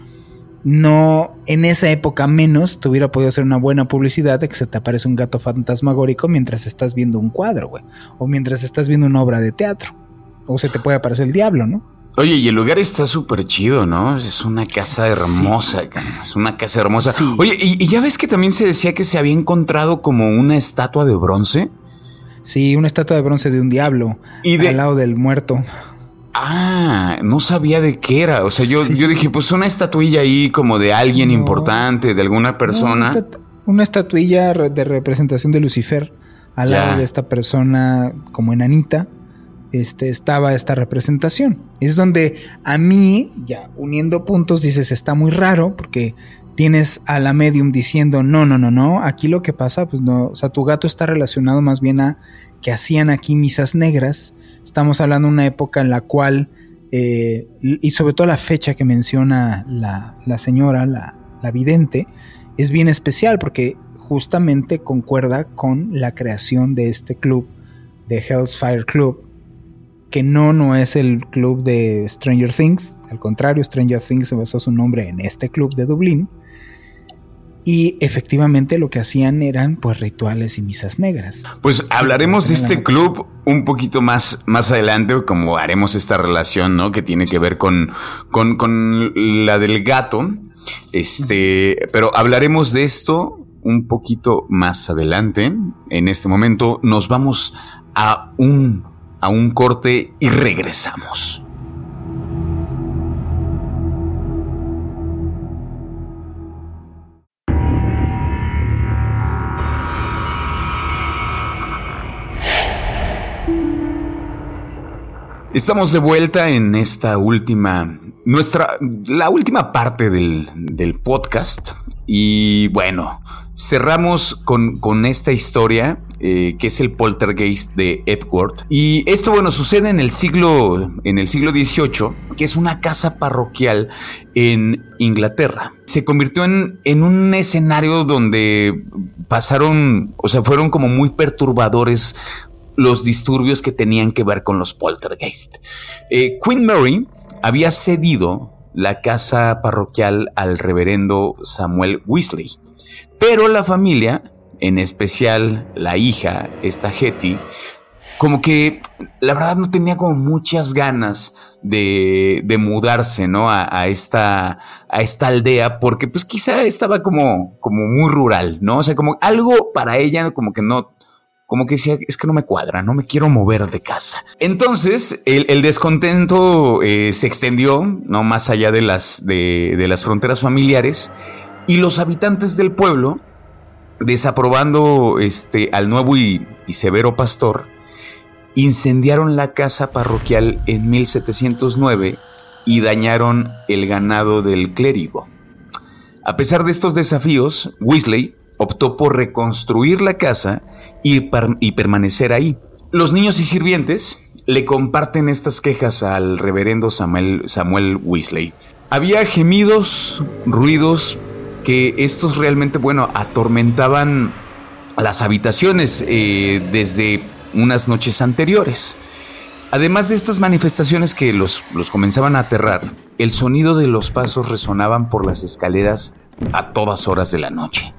no en esa época menos te hubiera podido hacer una buena publicidad de que se te aparece un gato fantasmagórico mientras estás viendo un cuadro, güey. O mientras estás viendo una obra de teatro. O se te puede aparecer el diablo, ¿no? Oye, y el lugar está súper chido, ¿no? Es una casa hermosa, es una casa hermosa. Oye, y, ya ves que también se decía que se había encontrado como una estatua de bronce. Sí, una estatua de bronce de un diablo y al lado del muerto. Ah, no sabía de qué era. O sea, yo, yo dije, pues una estatuilla ahí como de alguien importante, de alguna persona. una, estatuilla de representación de Lucifer al lado de esta persona como enanita este, estaba esta representación. Es donde a mí, ya uniendo puntos, dices, está muy raro porque tienes a la medium diciendo, no, no, no, no, aquí lo que pasa, pues no, o sea, tu gato está relacionado más bien a que hacían aquí misas negras. Estamos hablando de una época en la cual, eh, y sobre todo la fecha que menciona la, señora, la, la vidente, es bien especial porque justamente concuerda con la creación de este club, de Hell's Fire Club, que no, no es el club de Stranger Things, al contrario, Stranger Things se basó su nombre en este club de Dublín. Y efectivamente lo que hacían eran pues rituales y misas negras. Pues hablaremos de este club un poquito más, más adelante, como haremos esta relación, ¿no? Que tiene que ver con, con, con la del gato. Este, pero hablaremos de esto un poquito más adelante. En este momento nos vamos a un a un corte y regresamos. Estamos de vuelta en esta última, nuestra, la última parte del, del podcast. Y bueno, cerramos con, con esta historia eh, que es el poltergeist de Epworth. Y esto, bueno, sucede en el siglo, en el siglo XVIII, que es una casa parroquial en Inglaterra. Se convirtió en, en un escenario donde pasaron, o sea, fueron como muy perturbadores los disturbios que tenían que ver con los poltergeist. Eh, Queen Mary había cedido la casa parroquial al reverendo Samuel Weasley, pero la familia, en especial la hija, esta Hetty, como que la verdad no tenía como muchas ganas de, de mudarse, ¿no? A, esta, a esta aldea, porque pues quizá estaba como, como muy rural, ¿no? O sea, como algo para ella como que no, como que decía, es que no me cuadra, no me quiero mover de casa. Entonces, el, descontento eh, se extendió, no más allá de las, de, las fronteras familiares, y los habitantes del pueblo, desaprobando este, al nuevo y, severo pastor, incendiaron la casa parroquial en 1709 y dañaron el ganado del clérigo. A pesar de estos desafíos, Weasley optó por reconstruir la casa y, permanecer ahí. Los niños y sirvientes le comparten estas quejas al reverendo Samuel, Samuel Weasley. Había gemidos, ruidos, que estos realmente, bueno, atormentaban las habitaciones eh, desde unas noches anteriores. Además de estas manifestaciones que los, los comenzaban a aterrar, el sonido de los pasos resonaban por las escaleras a todas horas de la noche.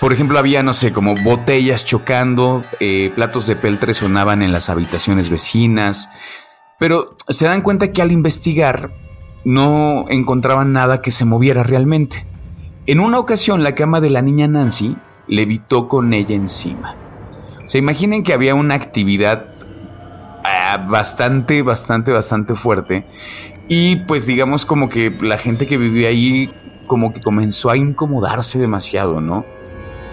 Por ejemplo, había, no sé, como botellas chocando, eh, platos de peltre sonaban en las habitaciones vecinas, pero se dan cuenta que al investigar no encontraban nada que se moviera realmente. En una ocasión, la cama de la niña Nancy levitó con ella encima. O sea, imaginen que había una actividad ah, bastante, bastante, bastante fuerte. Y pues digamos como que la gente que vivía ahí como que comenzó a incomodarse demasiado, ¿no?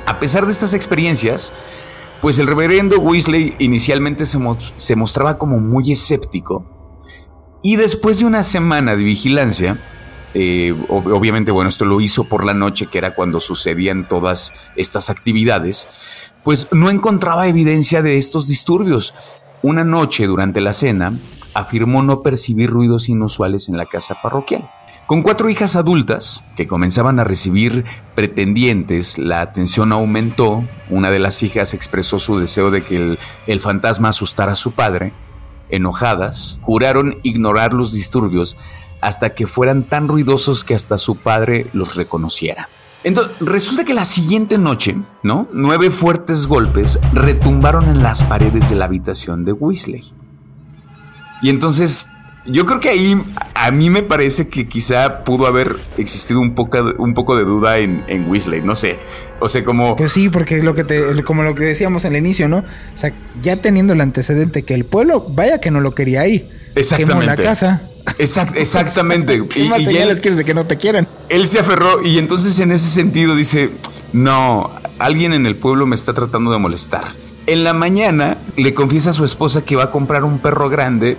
A pesar de estas experiencias, pues el reverendo Weasley inicialmente se, mostraba como muy escéptico y después de una semana de vigilancia, eh, obviamente, bueno, esto lo hizo por la noche, que era cuando sucedían todas estas actividades, pues no encontraba evidencia de estos disturbios. Una noche durante la cena, afirmó no percibir ruidos inusuales en la casa parroquial. Con cuatro hijas adultas que comenzaban a recibir pretendientes, la atención aumentó. Una de las hijas expresó su deseo de que el, fantasma asustara a su padre. Enojadas, juraron ignorar los disturbios hasta que fueran tan ruidosos que hasta su padre los reconociera. Entonces, resulta que la siguiente noche, ¿no? Nueve fuertes golpes retumbaron en las paredes de la habitación de Weasley. Y entonces yo creo que ahí a mí me parece que quizá pudo haber existido un poco, un poco de duda en, en Weasley, no sé. O sea, como. Pues sí, porque lo que te, como lo que decíamos al inicio, ¿no? O sea, ya teniendo el antecedente que el pueblo, vaya que no lo quería ahí. Exactamente. Quemó la casa. exactamente. ¿Qué más señales quieres de que no te quieran? Él se aferró y entonces en ese sentido dice: No, alguien en el pueblo me está tratando de molestar. En la mañana le confiesa a su esposa que va a comprar un perro grande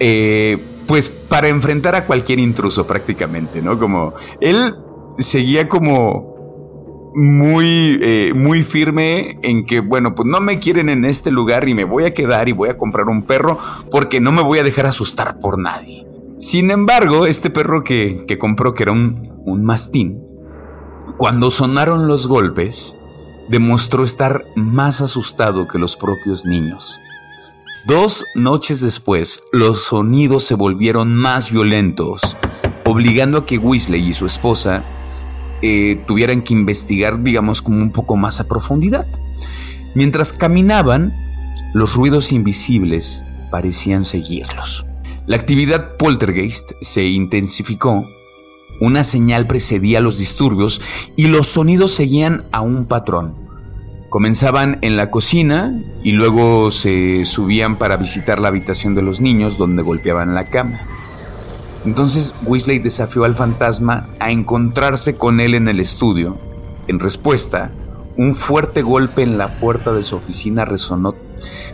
eh, pues para enfrentar a cualquier intruso prácticamente, ¿no? Como él seguía como muy, eh, muy firme en que, bueno, pues no me quieren en este lugar y me voy a quedar y voy a comprar un perro porque no me voy a dejar asustar por nadie. Sin embargo, este perro que, que compró, que era un, un mastín, cuando sonaron los golpes, demostró estar más asustado que los propios niños. Dos noches después, los sonidos se volvieron más violentos, obligando a que Weasley y su esposa eh, tuvieran que investigar, digamos, como un poco más a profundidad. Mientras caminaban, los ruidos invisibles parecían seguirlos. La actividad poltergeist se intensificó, una señal precedía los disturbios y los sonidos seguían a un patrón. Comenzaban en la cocina y luego se subían para visitar la habitación de los niños donde golpeaban la cama. Entonces Weasley desafió al fantasma a encontrarse con él en el estudio. En respuesta, un fuerte golpe en la puerta de su oficina resonó,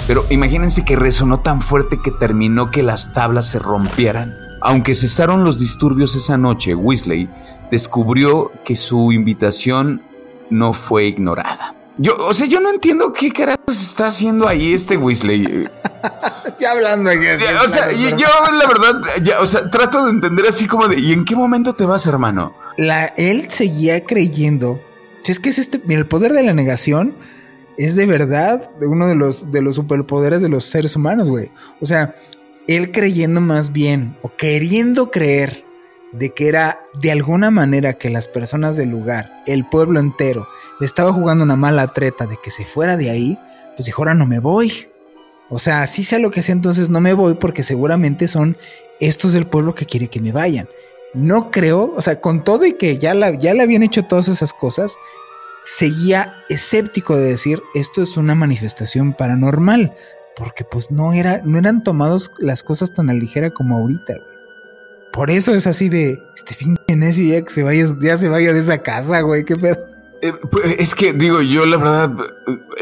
pero imagínense que resonó tan fuerte que terminó que las tablas se rompieran. Aunque cesaron los disturbios esa noche, Weasley descubrió que su invitación no fue ignorada. Yo, o sea, yo no entiendo qué carajos está haciendo ahí este Weasley. ya hablando aquí. o sea, yo, la verdad, ya, o sea, trato de entender así como de, ¿y en qué momento te vas, hermano? La, él seguía creyendo. Es que es este, mira, el poder de la negación es de verdad uno de los, de los superpoderes de los seres humanos, güey. O sea, él creyendo más bien o queriendo creer de que era de alguna manera que las personas del lugar, el pueblo entero, le estaba jugando una mala treta de que se fuera de ahí, pues dijo, ahora no me voy. O sea, si sea lo que sea, entonces no me voy porque seguramente son estos del pueblo que quiere que me vayan. No creo, o sea, con todo y que ya, la, ya le habían hecho todas esas cosas, seguía escéptico de decir esto es una manifestación paranormal, porque pues no, era, no eran tomados las cosas tan a ligera como ahorita, güey. Por eso es así de, este fin de ya que se vaya, ya se vaya de esa casa, güey, qué pedo. Eh, pues, es que digo, yo la verdad,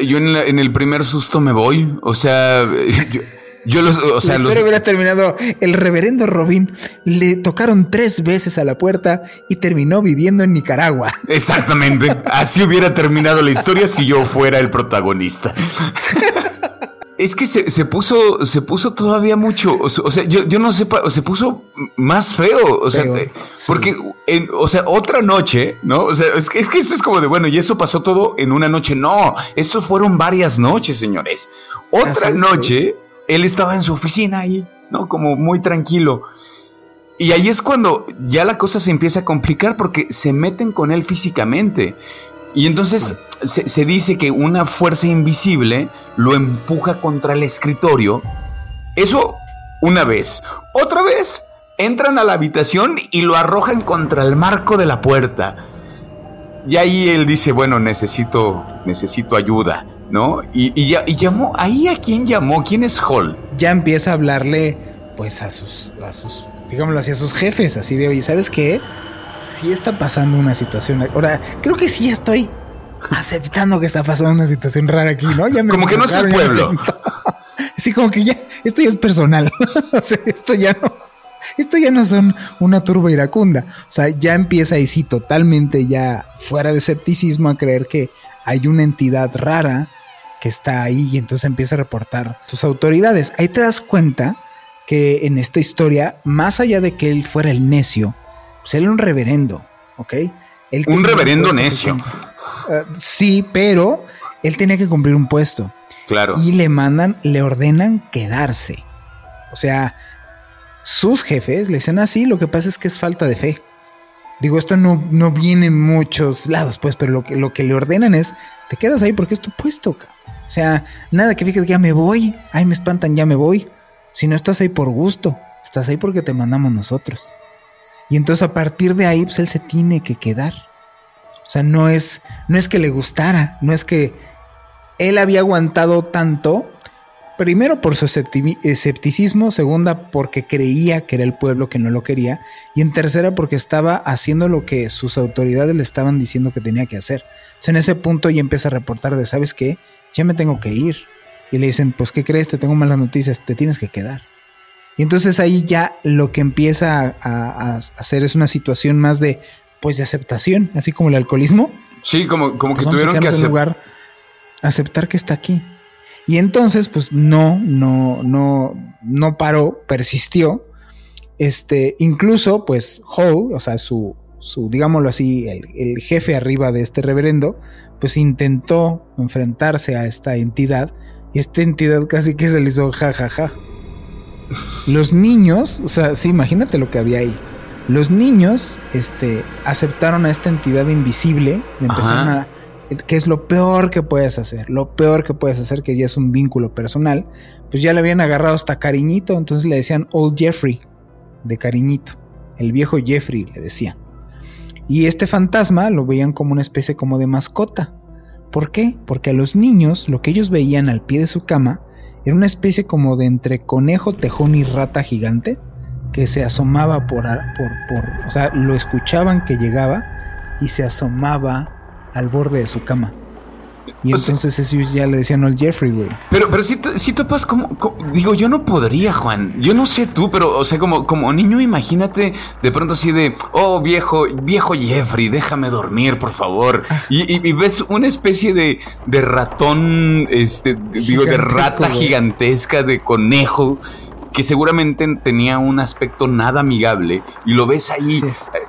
yo en, el primer susto me voy, o sea, yo, los, o sea, la hubiera terminado. El reverendo Robin le tocaron tres veces a la puerta y terminó viviendo en Nicaragua. Exactamente. Así hubiera terminado la historia si yo fuera el protagonista. Es que se, puso, se puso todavía mucho, o sea, yo, yo no sé, se puso más feo, o sea, porque, o sea, otra noche, ¿no? O sea, es que, es que esto es como de, bueno, y eso pasó todo en una noche, no, eso fueron varias noches, señores. Otra noche, él estaba en su oficina ahí, ¿no? Como muy tranquilo. Y ahí es cuando ya la cosa se empieza a complicar porque se meten con él físicamente. Y entonces se, dice que una fuerza invisible lo empuja contra el escritorio. Eso una vez. Otra vez entran a la habitación y lo arrojan contra el marco de la puerta. Y ahí él dice, bueno, necesito, necesito ayuda, ¿no? Y, ya, y llamó, ahí a quién llamó, quién es Hall. Ya empieza a hablarle, pues a sus, a sus, digámoslo así, a sus jefes, así de, oye, ¿sabes qué? Sí está pasando una situación. Ahora, creo que sí estoy aceptando que está pasando una situación rara aquí, ¿no? Ya como que no es el pueblo. Sí, como que ya, esto ya es personal. o sea, esto ya no, esto ya no son una turba iracunda. O sea, ya empieza ahí sí totalmente ya fuera de escepticismo a creer que hay una entidad rara que está ahí y entonces empieza a reportar sus autoridades. Ahí te das cuenta que en esta historia, más allá de que él fuera el necio, pues él era un reverendo, ¿ok? un reverendo necio. Ah, sí, pero él tenía que cumplir un puesto. Claro. Y le mandan, le ordenan quedarse. O sea, sus jefes le dicen así, lo que pasa es que es falta de fe. Digo, esto no, no viene en muchos lados, pues, pero lo que, lo que le ordenan es, te quedas ahí porque es tu puesto. O sea, nada que fíjate, ya me voy, ay, me espantan, ya me voy. Si no estás ahí por gusto, estás ahí porque te mandamos nosotros. Y entonces a partir de ahí, pues él se tiene que quedar. O sea, no es, no es que le gustara, no es que él había aguantado tanto, primero por su escepticismo, segunda porque creía que era el pueblo que no lo quería, y en tercera porque estaba haciendo lo que sus autoridades le estaban diciendo que tenía que hacer. Entonces en ese punto ya empieza a reportar de, ¿sabes qué? Ya me tengo que ir. Y le dicen, pues, ¿qué crees? Te tengo malas noticias, te tienes que quedar. Y entonces ahí ya lo que empieza a, hacer es una situación más de, pues, de aceptación, así como el alcoholismo. Sí, como, como que tuvieron que lugar, aceptar que está aquí. Y entonces, pues, no, no, no, no paró, persistió. Este, incluso, pues, Hall, o sea, su, su digámoslo así, el, el jefe arriba de este reverendo, pues intentó enfrentarse a esta entidad y esta entidad casi que se le hizo jajaja. Ja, ja. Los niños, o sea, sí, imagínate lo que había ahí. Los niños, este, aceptaron a esta entidad invisible, le empezaron a, que es lo peor que puedes hacer, lo peor que puedes hacer, que ya es un vínculo personal, pues ya le habían agarrado hasta cariñito, entonces le decían Old Jeffrey, de cariñito, el viejo Jeffrey le decían. Y este fantasma lo veían como una especie como de mascota. ¿Por qué? Porque a los niños lo que ellos veían al pie de su cama era una especie como de entre conejo, tejón y rata gigante que se asomaba por, por, por, o sea, lo escuchaban que llegaba y se asomaba al borde de su cama. Y entonces ellos ya le decían al Jeffrey, güey. Pero, pero si, si topas como, Digo, yo no podría, Juan. Yo no sé tú, pero, o sea, como, como niño, imagínate de pronto así de, oh, viejo, viejo Jeffrey, déjame dormir, por favor. Y, ves una especie de, de ratón, este, digo, de rata gigantesca, de conejo que seguramente tenía un aspecto nada amigable y lo ves ahí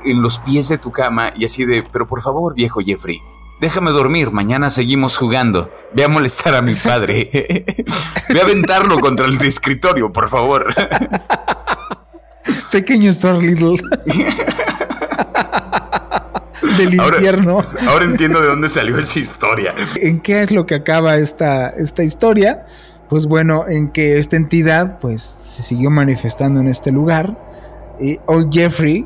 en los pies de tu cama y así de, pero por favor, viejo Jeffrey, déjame dormir, mañana seguimos jugando. Ve a molestar a mi padre. Ve a aventarlo contra el escritorio, por favor. Pequeño Star Little. Del infierno. Ahora entiendo de dónde salió esa historia. ¿En qué es lo que acaba esta, esta historia? pues bueno, en que esta entidad pues se siguió manifestando en este lugar. Y Old Jeffrey,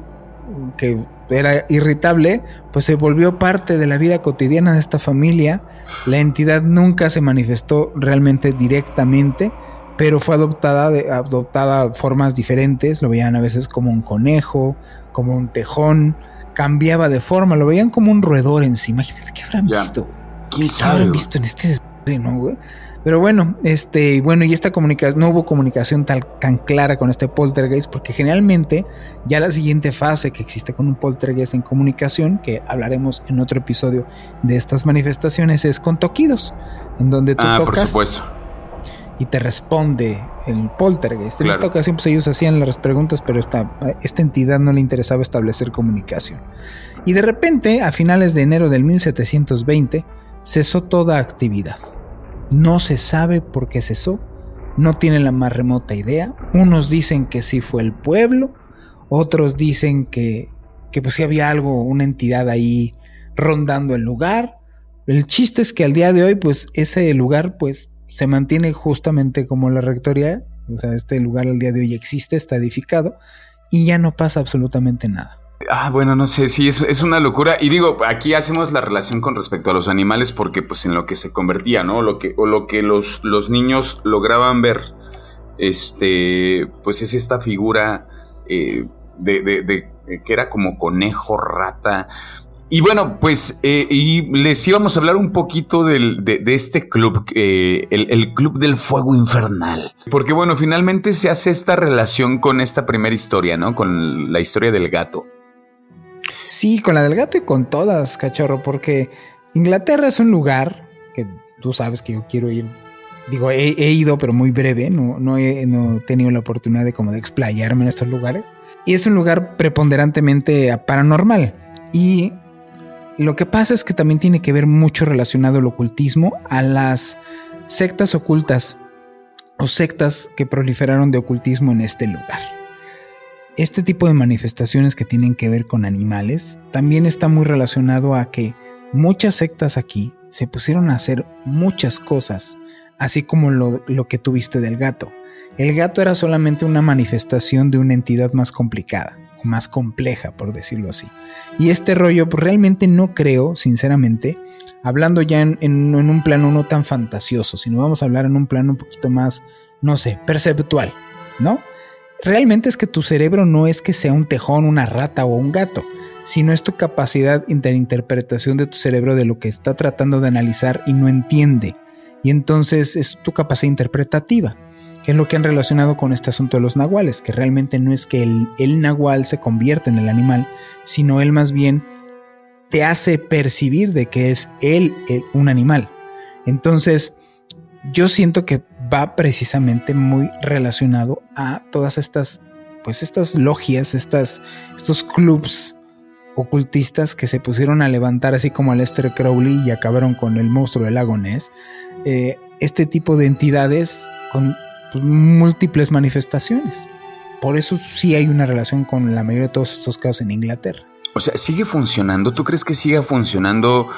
que era irritable, pues se volvió parte de la vida cotidiana de esta familia. La entidad nunca se manifestó realmente directamente, pero fue adoptada de adoptada formas diferentes. Lo veían a veces como un conejo, como un tejón, cambiaba de forma, lo veían como un roedor en sí. Imagínate qué habrán visto. ¿Qué habrán visto en este ¿no, güey? Pero bueno, este, bueno, y esta comunicación, no hubo comunicación tal, tan clara con este poltergeist, porque generalmente ya la siguiente fase que existe con un poltergeist en comunicación, que hablaremos en otro episodio de estas manifestaciones, es con toquidos, en donde tú ah, tocas y te responde el poltergeist. En esta ocasión, pues ellos hacían las preguntas, pero esta, esta entidad no le interesaba establecer comunicación. Y de repente, a finales de enero del 1720, cesó toda actividad. No se sabe por qué cesó, no tienen la más remota idea. Unos dicen que sí fue el pueblo, otros dicen que, que pues sí había algo, una entidad ahí rondando el lugar. El chiste es que al día de hoy, pues ese lugar, pues se mantiene justamente como la rectoría. O sea, este lugar al día de hoy existe, está edificado y ya no pasa absolutamente nada. Ah, bueno, no sé, sí, es, es, una locura. Y digo, aquí hacemos la relación con respecto a los animales porque pues en lo que se convertía, ¿no? Lo que, o lo que los, los niños lograban ver, este, pues es esta figura eh, de, de, de, que era como conejo, rata. Y bueno, pues, eh, y les íbamos a hablar un poquito de, este club, eh, el, Club del Fuego Infernal. Porque bueno, finalmente se hace esta relación con esta primera historia, ¿no? Con la historia del gato. Sí, con la del gato y con todas, cachorro, porque Inglaterra es un lugar que tú sabes que yo quiero ir. Digo, he, ido, pero muy breve, no, no, he, no tenido la oportunidad de como de explayarme en estos lugares. Y es un lugar preponderantemente paranormal. Y lo que pasa es que también tiene que ver mucho relacionado el ocultismo a las sectas ocultas o sectas que proliferaron de ocultismo en este lugar este tipo de manifestaciones que tienen que ver con animales también está muy relacionado a que muchas sectas aquí se pusieron a hacer muchas cosas, así como lo, que tuviste del gato. El gato era solamente una manifestación de una entidad más complicada, o más compleja, por decirlo así. Y este rollo, pues realmente no creo, sinceramente, hablando ya en, en un plano no tan fantasioso, sino vamos a hablar en un plano un poquito más, no sé, perceptual, ¿no? Realmente es que tu cerebro no es que sea un tejón, una rata o un gato, sino es tu capacidad de interpretación de tu cerebro de lo que está tratando de analizar y no entiende. Y entonces es tu capacidad interpretativa, que es lo que han relacionado con este asunto de los nahuales, que realmente no es que el, nahual se convierta en el animal, sino él más bien te hace percibir de que es él un animal. Entonces, yo siento que va precisamente muy relacionado a todas estas, pues estas logias, estas, estos clubs ocultistas que se pusieron a levantar así como Lester Crowley y acabaron con el monstruo del lago Ness. Eh, este tipo de entidades con pues, múltiples manifestaciones. Por eso sí hay una relación con la mayoría de todos estos casos en Inglaterra. O sea, ¿sigue funcionando? ¿Tú crees que siga funcionando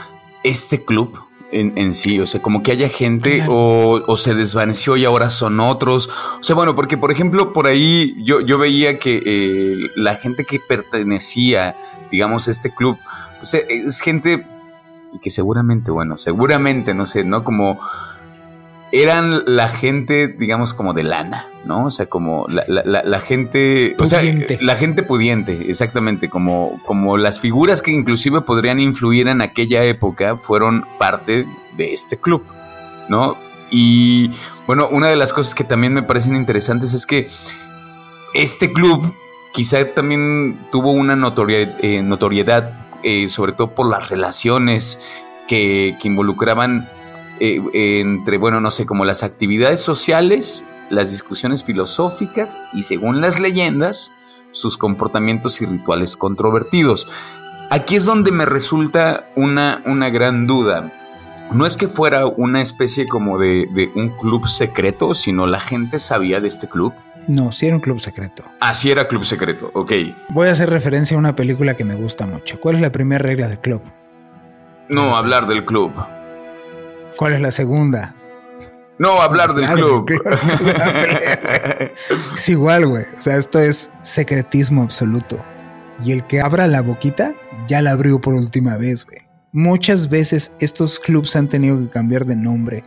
este club? En, sí, o sea, como que haya gente o, se desvaneció y ahora son otros. O sea, bueno, porque por ejemplo, por ahí yo, yo veía que eh, la gente que pertenecía, digamos, a este club, pues es gente que seguramente, bueno, seguramente, no sé, ¿no? Como eran la gente, digamos, como de lana, ¿no? O sea, como la, la, la, gente, o sea, la gente pudiente, exactamente, como, como las figuras que inclusive podrían influir en aquella época fueron parte de este club, ¿no? Y bueno, una de las cosas que también me parecen interesantes es que este club quizá también tuvo una eh, notoriedad, eh, sobre todo por las relaciones que, involucraban eh, entre, bueno, no sé, como las actividades sociales, las discusiones filosóficas y según las leyendas, sus comportamientos y rituales controvertidos. Aquí es donde me resulta una, una gran duda. No es que fuera una especie como de, de un club secreto, sino la gente sabía de este club. No, sí era un club secreto. Ah, sí era club secreto, ok. Voy a hacer referencia a una película que me gusta mucho. ¿Cuál es la primera regla del club? No, hablar del club. ¿Cuál es la segunda? No, hablar del club. es igual, güey. O sea, esto es secretismo absoluto. Y el que abra la boquita, ya la abrió por última vez, güey. Muchas veces estos clubs han tenido que cambiar de nombre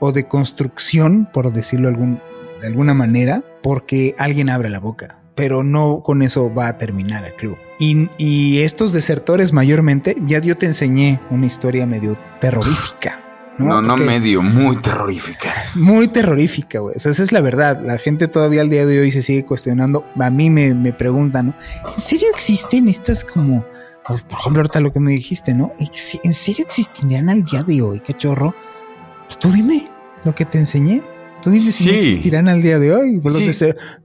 o de construcción, por decirlo algún, de alguna manera, porque alguien abre la boca. Pero no con eso va a terminar el club. Y, estos desertores mayormente, ya yo te enseñé una historia medio terrorífica. No, no, medio, muy terrorífica. Muy terrorífica, güey. O sea, esa es la verdad. La gente todavía al día de hoy se sigue cuestionando. A mí me, me preguntan, ¿no? ¿En serio existen estas como, por ejemplo, ahorita lo que me dijiste, ¿no? ¿En serio existirían al día de hoy, cachorro? Pues tú dime lo que te enseñé. Tú dices si existirán al día de hoy.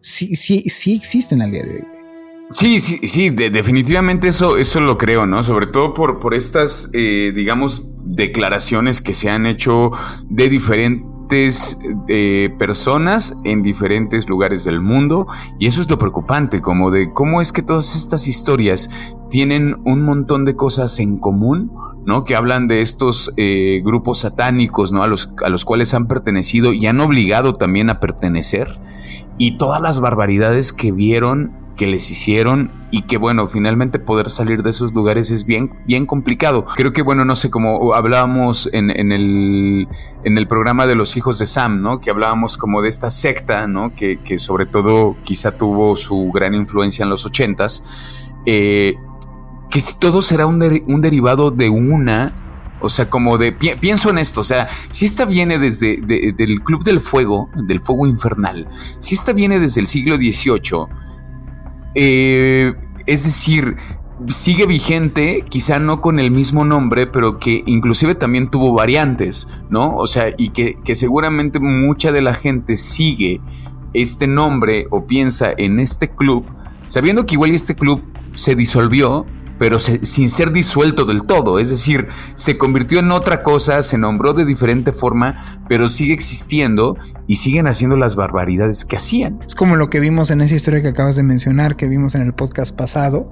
Sí. sí, sí, existen al día de hoy. Sí, sí, sí, definitivamente eso, eso lo creo, ¿no? Sobre todo por, por estas, eh, digamos, declaraciones que se han hecho de diferentes eh, personas en diferentes lugares del mundo. Y eso es lo preocupante, como de cómo es que todas estas historias tienen un montón de cosas en común, ¿no? Que hablan de estos eh, grupos satánicos, ¿no? A los, a los cuales han pertenecido y han obligado también a pertenecer. Y todas las barbaridades que vieron, que les hicieron y que bueno, finalmente poder salir de esos lugares es bien, bien complicado. Creo que bueno, no sé, como hablábamos en, en, el, en el programa de los hijos de Sam, ¿no? Que hablábamos como de esta secta, ¿no? Que, que sobre todo quizá tuvo su gran influencia en los ochentas. Eh, que si todo será un, derivado de una, o sea, como de, pienso en esto, o sea, si esta viene desde del Club del Fuego, del Fuego Infernal, si esta viene desde el siglo XVIII, eh, es decir, sigue vigente, quizá no con el mismo nombre, pero que inclusive también tuvo variantes, ¿no? O sea, y que, que seguramente mucha de la gente sigue este nombre o piensa en este club, sabiendo que igual este club se disolvió, pero sin ser disuelto del todo, es decir, se convirtió en otra cosa, se nombró de diferente forma, pero sigue existiendo y siguen haciendo las barbaridades que hacían. Es como lo que vimos en esa historia que acabas de mencionar, que vimos en el podcast pasado.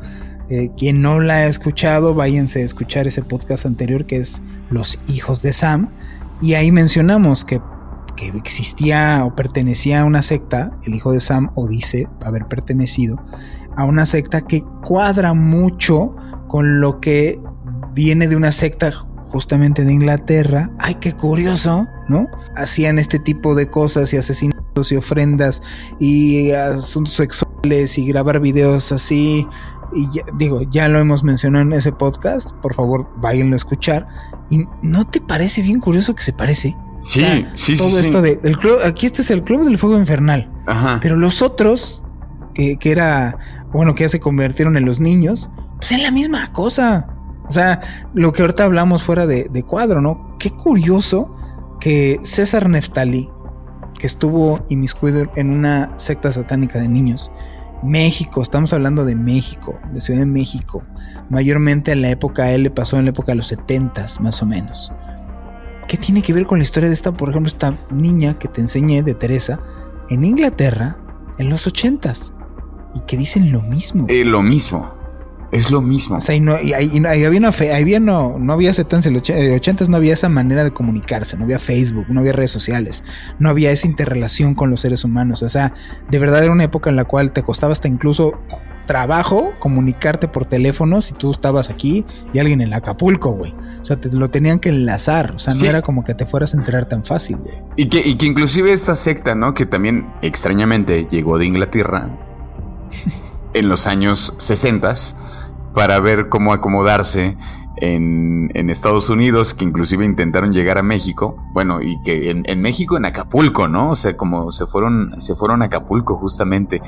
Eh, quien no la ha escuchado, váyanse a escuchar ese podcast anterior que es Los hijos de Sam. Y ahí mencionamos que, que existía o pertenecía a una secta, el hijo de Sam, o dice haber pertenecido, a una secta que cuadra mucho con lo que viene de una secta justamente de Inglaterra. Ay, qué curioso, ¿no? Hacían este tipo de cosas y asesinatos y ofrendas y asuntos sexuales y grabar videos así. Y digo, ya lo hemos mencionado en ese podcast. Por favor, váyanlo a escuchar. ¿Y no te parece bien curioso que se parece? Sí, sí, sí. Todo esto de. El club, aquí este es el Club del Fuego Infernal. Ajá. Pero los otros, que, que era bueno, que ya se convirtieron en los niños, pues es la misma cosa. O sea, lo que ahorita hablamos fuera de, cuadro, ¿no? Qué curioso que César Neftalí, que estuvo inmiscuido en una secta satánica de niños, México, estamos hablando de México, de Ciudad de México, mayormente en la época, él le pasó en la época de los 70 más o menos. ¿Qué tiene que ver con la historia de esta, por ejemplo, esta niña que te enseñé de Teresa en Inglaterra en los 80s? Y que dicen lo mismo. Eh, lo mismo. Es lo mismo. O sea, y, no, y, había una fe, había no, no había 70 y 80 no había esa manera de comunicarse, no había Facebook, no había redes sociales, no había esa interrelación con los seres humanos. O sea, de verdad era una época en la cual te costaba hasta incluso trabajo comunicarte por teléfono si tú estabas aquí y alguien en Acapulco, güey. O sea, te lo tenían que enlazar. O sea, no era como que te fueras a enterar tan fácil, güey. Y que, y que inclusive esta secta, ¿no? Que también extrañamente llegó de Inglaterra en los años 60 para ver cómo acomodarse en, Estados Unidos, que inclusive intentaron llegar a México, bueno, y que en, México, en Acapulco, ¿no? O sea, como se fueron, se fueron a Acapulco justamente.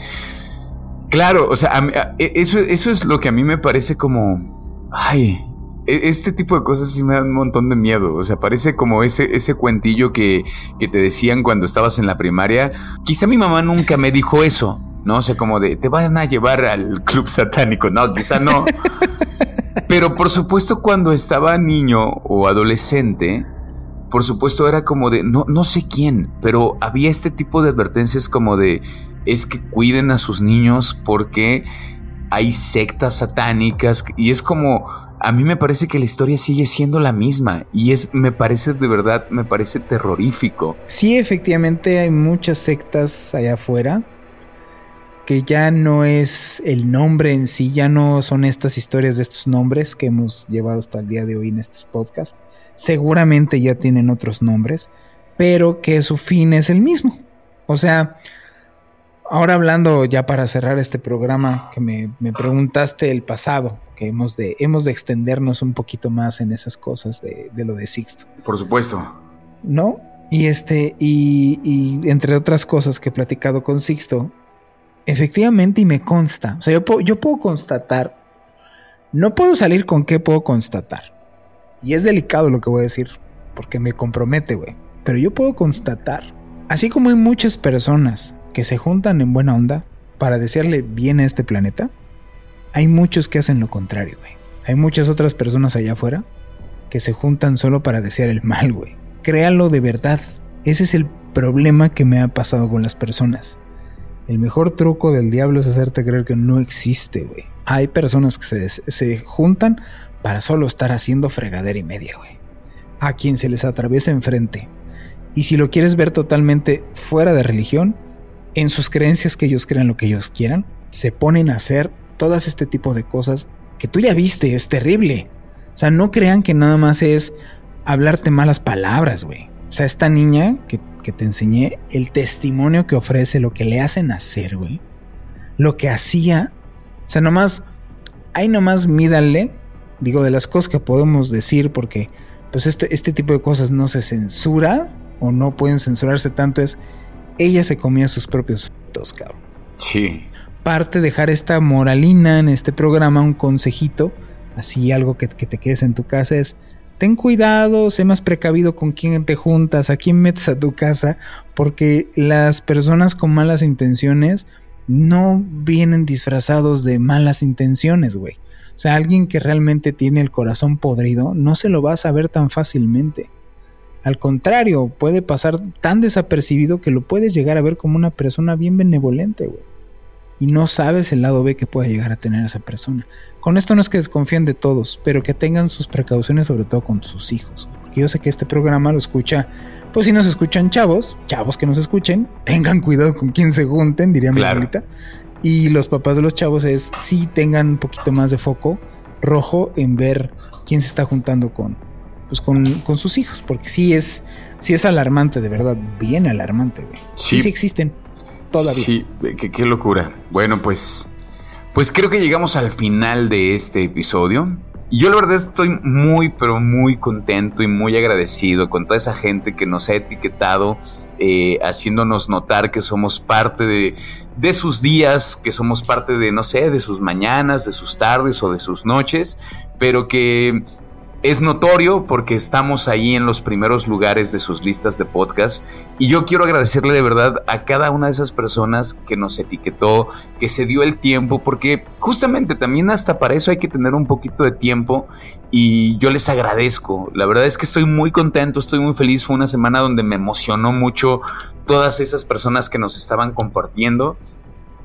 Claro, o sea, e, eso, eso es lo que a mí me parece como, ay, e, este tipo de cosas sí me dan un montón de miedo. O sea, parece como ese, ese cuentillo que, que te decían cuando estabas en la primaria. Quizá mi mamá nunca me dijo eso, ¿no? O sea, como de, te van a llevar al club satánico. No, quizá no. Pero por supuesto cuando estaba niño o adolescente, por supuesto era como de, no, no sé quién, pero había este tipo de advertencias como de, es que cuiden a sus niños porque hay sectas satánicas y es como, a mí me parece que la historia sigue siendo la misma y es, me parece de verdad, me parece terrorífico. Sí, efectivamente hay muchas sectas allá afuera que ya no es el nombre en sí, ya no son estas historias de estos nombres que hemos llevado hasta el día de hoy en estos podcasts. Seguramente ya tienen otros nombres, pero que su fin es el mismo. O sea, ahora hablando ya para cerrar este programa, que me, preguntaste el pasado, que hemos de, hemos de extendernos un poquito más en esas cosas de, lo de Sixto. Por supuesto. ¿No? Y este, y, y entre otras cosas que he platicado con Sixto, Efectivamente, y me consta. O sea, yo puedo, constatar. No puedo salir con qué puedo constatar. Y es delicado lo que voy a decir, porque me compromete, güey. Pero yo puedo constatar. Así como hay muchas personas que se juntan en buena onda para desearle bien a este planeta, hay muchos que hacen lo contrario, güey. Hay muchas otras personas allá afuera que se juntan solo para desear el mal, güey. Créalo de verdad. Ese es el problema que me ha pasado con las personas. El mejor truco del diablo es hacerte creer que no existe, güey. Hay personas que se, se juntan para solo estar haciendo fregadera y media, güey. A quien se les atraviesa enfrente. Y si lo quieres ver totalmente fuera de religión, en sus creencias que ellos crean lo que ellos quieran, se ponen a hacer todas este tipo de cosas que tú ya viste, es terrible. O sea, no crean que nada más es hablarte malas palabras, güey. O sea, esta niña que que te enseñé, el testimonio que ofrece, lo que le hacen hacer, güey. Lo que hacía. O sea, nomás, ahí nomás mídanle, digo, de las cosas que podemos decir, porque pues este, este tipo de cosas no se censura o no pueden censurarse tanto, es, ella se comía sus propios frutos, cabrón. Sí. Parte dejar esta moralina en este programa, un consejito, así algo que, que te quedes en tu casa es, ten cuidado, sé más precavido con quién te juntas, a quién metes a tu casa, porque las personas con malas intenciones no vienen disfrazados de malas intenciones, güey. O sea, alguien que realmente tiene el corazón podrido no se lo va a saber tan fácilmente. Al contrario, puede pasar tan desapercibido que lo puedes llegar a ver como una persona bien benevolente, güey y no sabes el lado B que puede llegar a tener esa persona. Con esto no es que desconfíen de todos, pero que tengan sus precauciones sobre todo con sus hijos. Porque yo sé que este programa lo escucha, pues si nos escuchan chavos, chavos que nos escuchen, tengan cuidado con quién se junten, diría mi abuelita. Y los papás de los chavos es sí tengan un poquito más de foco rojo en ver quién se está juntando con, pues con, con sus hijos, porque sí es, sí es alarmante, de verdad, bien alarmante, güey. Sí, sí existen. Sí, qué, locura. Bueno, pues, pues creo que llegamos al final de este episodio. Y yo la verdad estoy muy, pero muy contento y muy agradecido con toda esa gente que nos ha etiquetado, eh, haciéndonos notar que somos parte de, de sus días, que somos parte de, no sé, de sus mañanas, de sus tardes o de sus noches, pero que es notorio porque estamos ahí en los primeros lugares de sus listas de podcast y yo quiero agradecerle de verdad a cada una de esas personas que nos etiquetó, que se dio el tiempo, porque justamente también hasta para eso hay que tener un poquito de tiempo y yo les agradezco. La verdad es que estoy muy contento, estoy muy feliz. Fue una semana donde me emocionó mucho todas esas personas que nos estaban compartiendo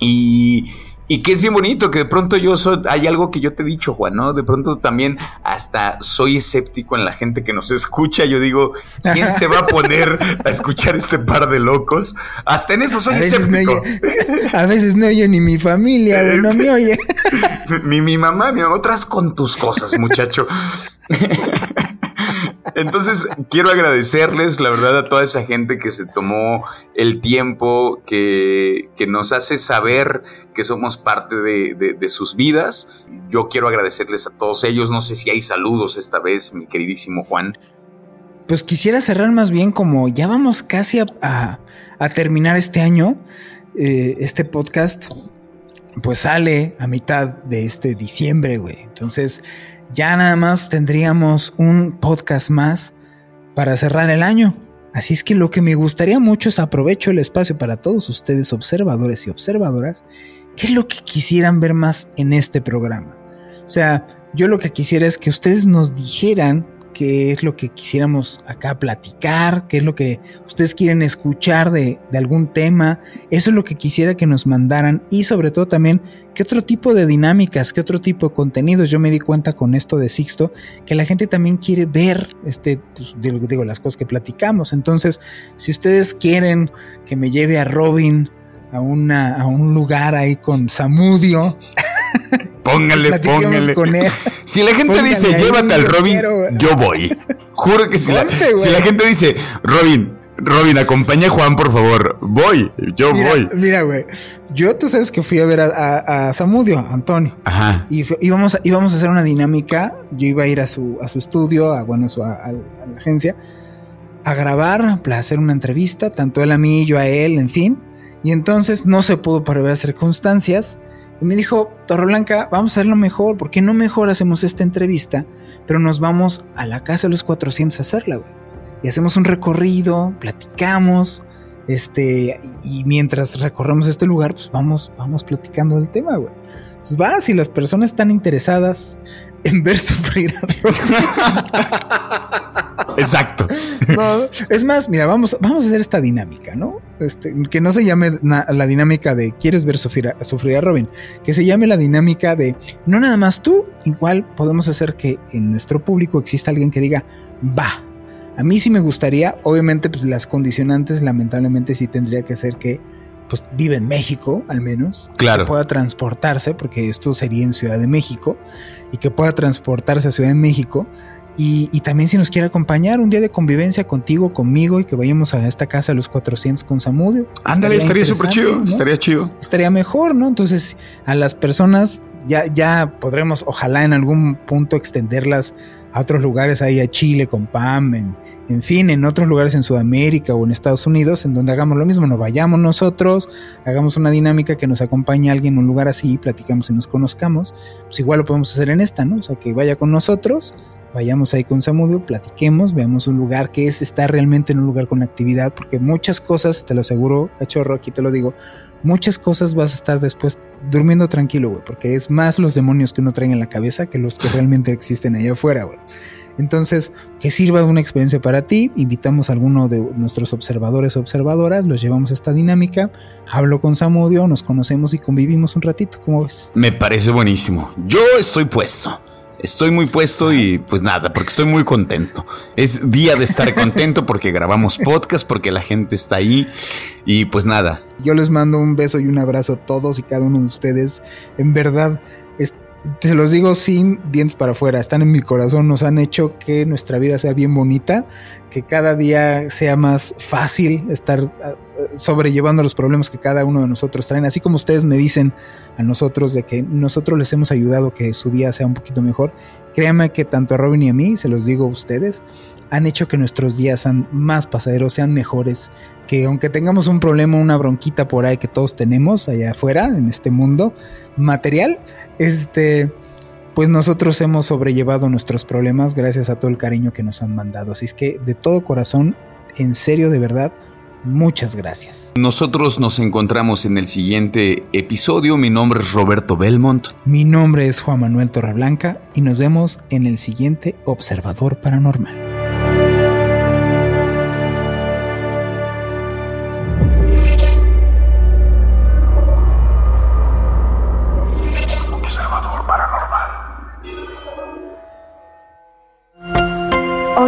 y y que es bien bonito, que de pronto yo soy, hay algo que yo te he dicho, Juan, ¿no? De pronto también hasta soy escéptico en la gente que nos escucha. Yo digo, ¿quién se va a poner a escuchar este par de locos? Hasta en eso soy escéptico. a veces no oye ni mi familia, no me oye. mi, mi mamá, mi otras con tus cosas, muchacho. Entonces, quiero agradecerles, la verdad, a toda esa gente que se tomó el tiempo, que, que nos hace saber que somos parte de, de, sus vidas. Yo quiero agradecerles a todos ellos. No sé si hay saludos esta vez, mi queridísimo Juan. Pues quisiera cerrar más bien como ya vamos casi a, a, terminar este año. Eh, este podcast pues sale a mitad de este diciembre, güey. Entonces ya nada más tendríamos un podcast más para cerrar el año. Así es que lo que me gustaría mucho es aprovecho el espacio para todos ustedes observadores y observadoras, qué es lo que quisieran ver más en este programa. O sea, yo lo que quisiera es que ustedes nos dijeran qué es lo que quisiéramos acá platicar, qué es lo que ustedes quieren escuchar de, algún tema. Eso es lo que quisiera que nos mandaran y sobre todo también qué otro tipo de dinámicas, qué otro tipo de contenidos. Yo me di cuenta con esto de Sixto que la gente también quiere ver, este, pues, digo, digo, las cosas que platicamos. Entonces, si ustedes quieren que me lleve a Robin a, una, a un lugar ahí con Samudio, Póngale, póngale. Si la gente dice, llévate al Robin, yo voy. Juro que si la, si la, gente dice, Robin, Robin, acompaña a Juan, por favor. Voy, yo voy. Mira, güey. Yo, tú sabes que fui a ver a, Samudio, Antonio. Ajá. Y íbamos, íbamos a hacer una dinámica. Yo iba a ir a su, a su estudio, a, bueno, a, la agencia, a grabar, a hacer una entrevista, tanto él a mí, yo a él, en fin. Y entonces no se pudo por ver circunstancias. Y me dijo, Blanca, vamos a hacerlo mejor, porque no mejor hacemos esta entrevista, pero nos vamos a la casa de los 400 a hacerla, güey. Y hacemos un recorrido, platicamos, este, y mientras recorremos este lugar, pues vamos, vamos platicando del tema, güey. Entonces va, si las personas están interesadas en ver sufrir a Exacto. es más, mira, vamos, vamos a hacer esta dinámica, ¿no? Este, que no se llame la dinámica de quieres ver sufrir a, sufrir a Robin, que se llame la dinámica de no nada más tú, igual podemos hacer que en nuestro público exista alguien que diga, va. A mí sí me gustaría, obviamente, pues las condicionantes, lamentablemente, sí tendría que ser que pues vive en México, al menos. Claro. Que pueda transportarse, porque esto sería en Ciudad de México, y que pueda transportarse a Ciudad de México y, también si nos quiere acompañar un día de convivencia contigo, conmigo y que vayamos a esta casa a los 400 con Samudio. Ándale, estaría súper chido, estaría chido. Estaría mejor, ¿no? Entonces a las personas ya, ya podremos, ojalá en algún punto extenderlas a otros lugares, ahí a Chile con Pam, en, en fin, en otros lugares en Sudamérica o en Estados Unidos, en donde hagamos lo mismo, nos vayamos nosotros, hagamos una dinámica que nos acompañe a alguien en un lugar así, platicamos y nos conozcamos, pues igual lo podemos hacer en esta, ¿no? O sea, que vaya con nosotros vayamos ahí con Samudio, platiquemos, veamos un lugar que es estar realmente en un lugar con actividad, porque muchas cosas, te lo aseguro, cachorro, aquí te lo digo, muchas cosas vas a estar después durmiendo tranquilo, güey, porque es más los demonios que uno trae en la cabeza que los que realmente existen allá afuera, güey. Entonces, que sirva de una experiencia para ti, invitamos a alguno de nuestros observadores o observadoras, los llevamos a esta dinámica, hablo con Samudio, nos conocemos y convivimos un ratito, ¿cómo ves? Me parece buenísimo. Yo estoy puesto. Estoy muy puesto y pues nada, porque estoy muy contento. Es día de estar contento porque grabamos podcast, porque la gente está ahí y pues nada. Yo les mando un beso y un abrazo a todos y cada uno de ustedes. En verdad, te los digo sin dientes para afuera, están en mi corazón, nos han hecho que nuestra vida sea bien bonita, que cada día sea más fácil estar ah, sobrellevando los problemas que cada uno de nosotros traen, así como ustedes me dicen a nosotros de que nosotros les hemos ayudado que su día sea un poquito mejor. Créanme que tanto a Robin y a mí, se los digo a ustedes, han hecho que nuestros días sean más pasaderos, sean mejores, que aunque tengamos un problema, una bronquita por ahí que todos tenemos allá afuera, en este mundo material, este, pues nosotros hemos sobrellevado nuestros problemas gracias a todo el cariño que nos han mandado. Así es que de todo corazón, en serio, de verdad, muchas gracias. Nosotros nos encontramos en el siguiente episodio. Mi nombre es Roberto Belmont. Mi nombre es Juan Manuel Torreblanca y nos vemos en el siguiente Observador Paranormal.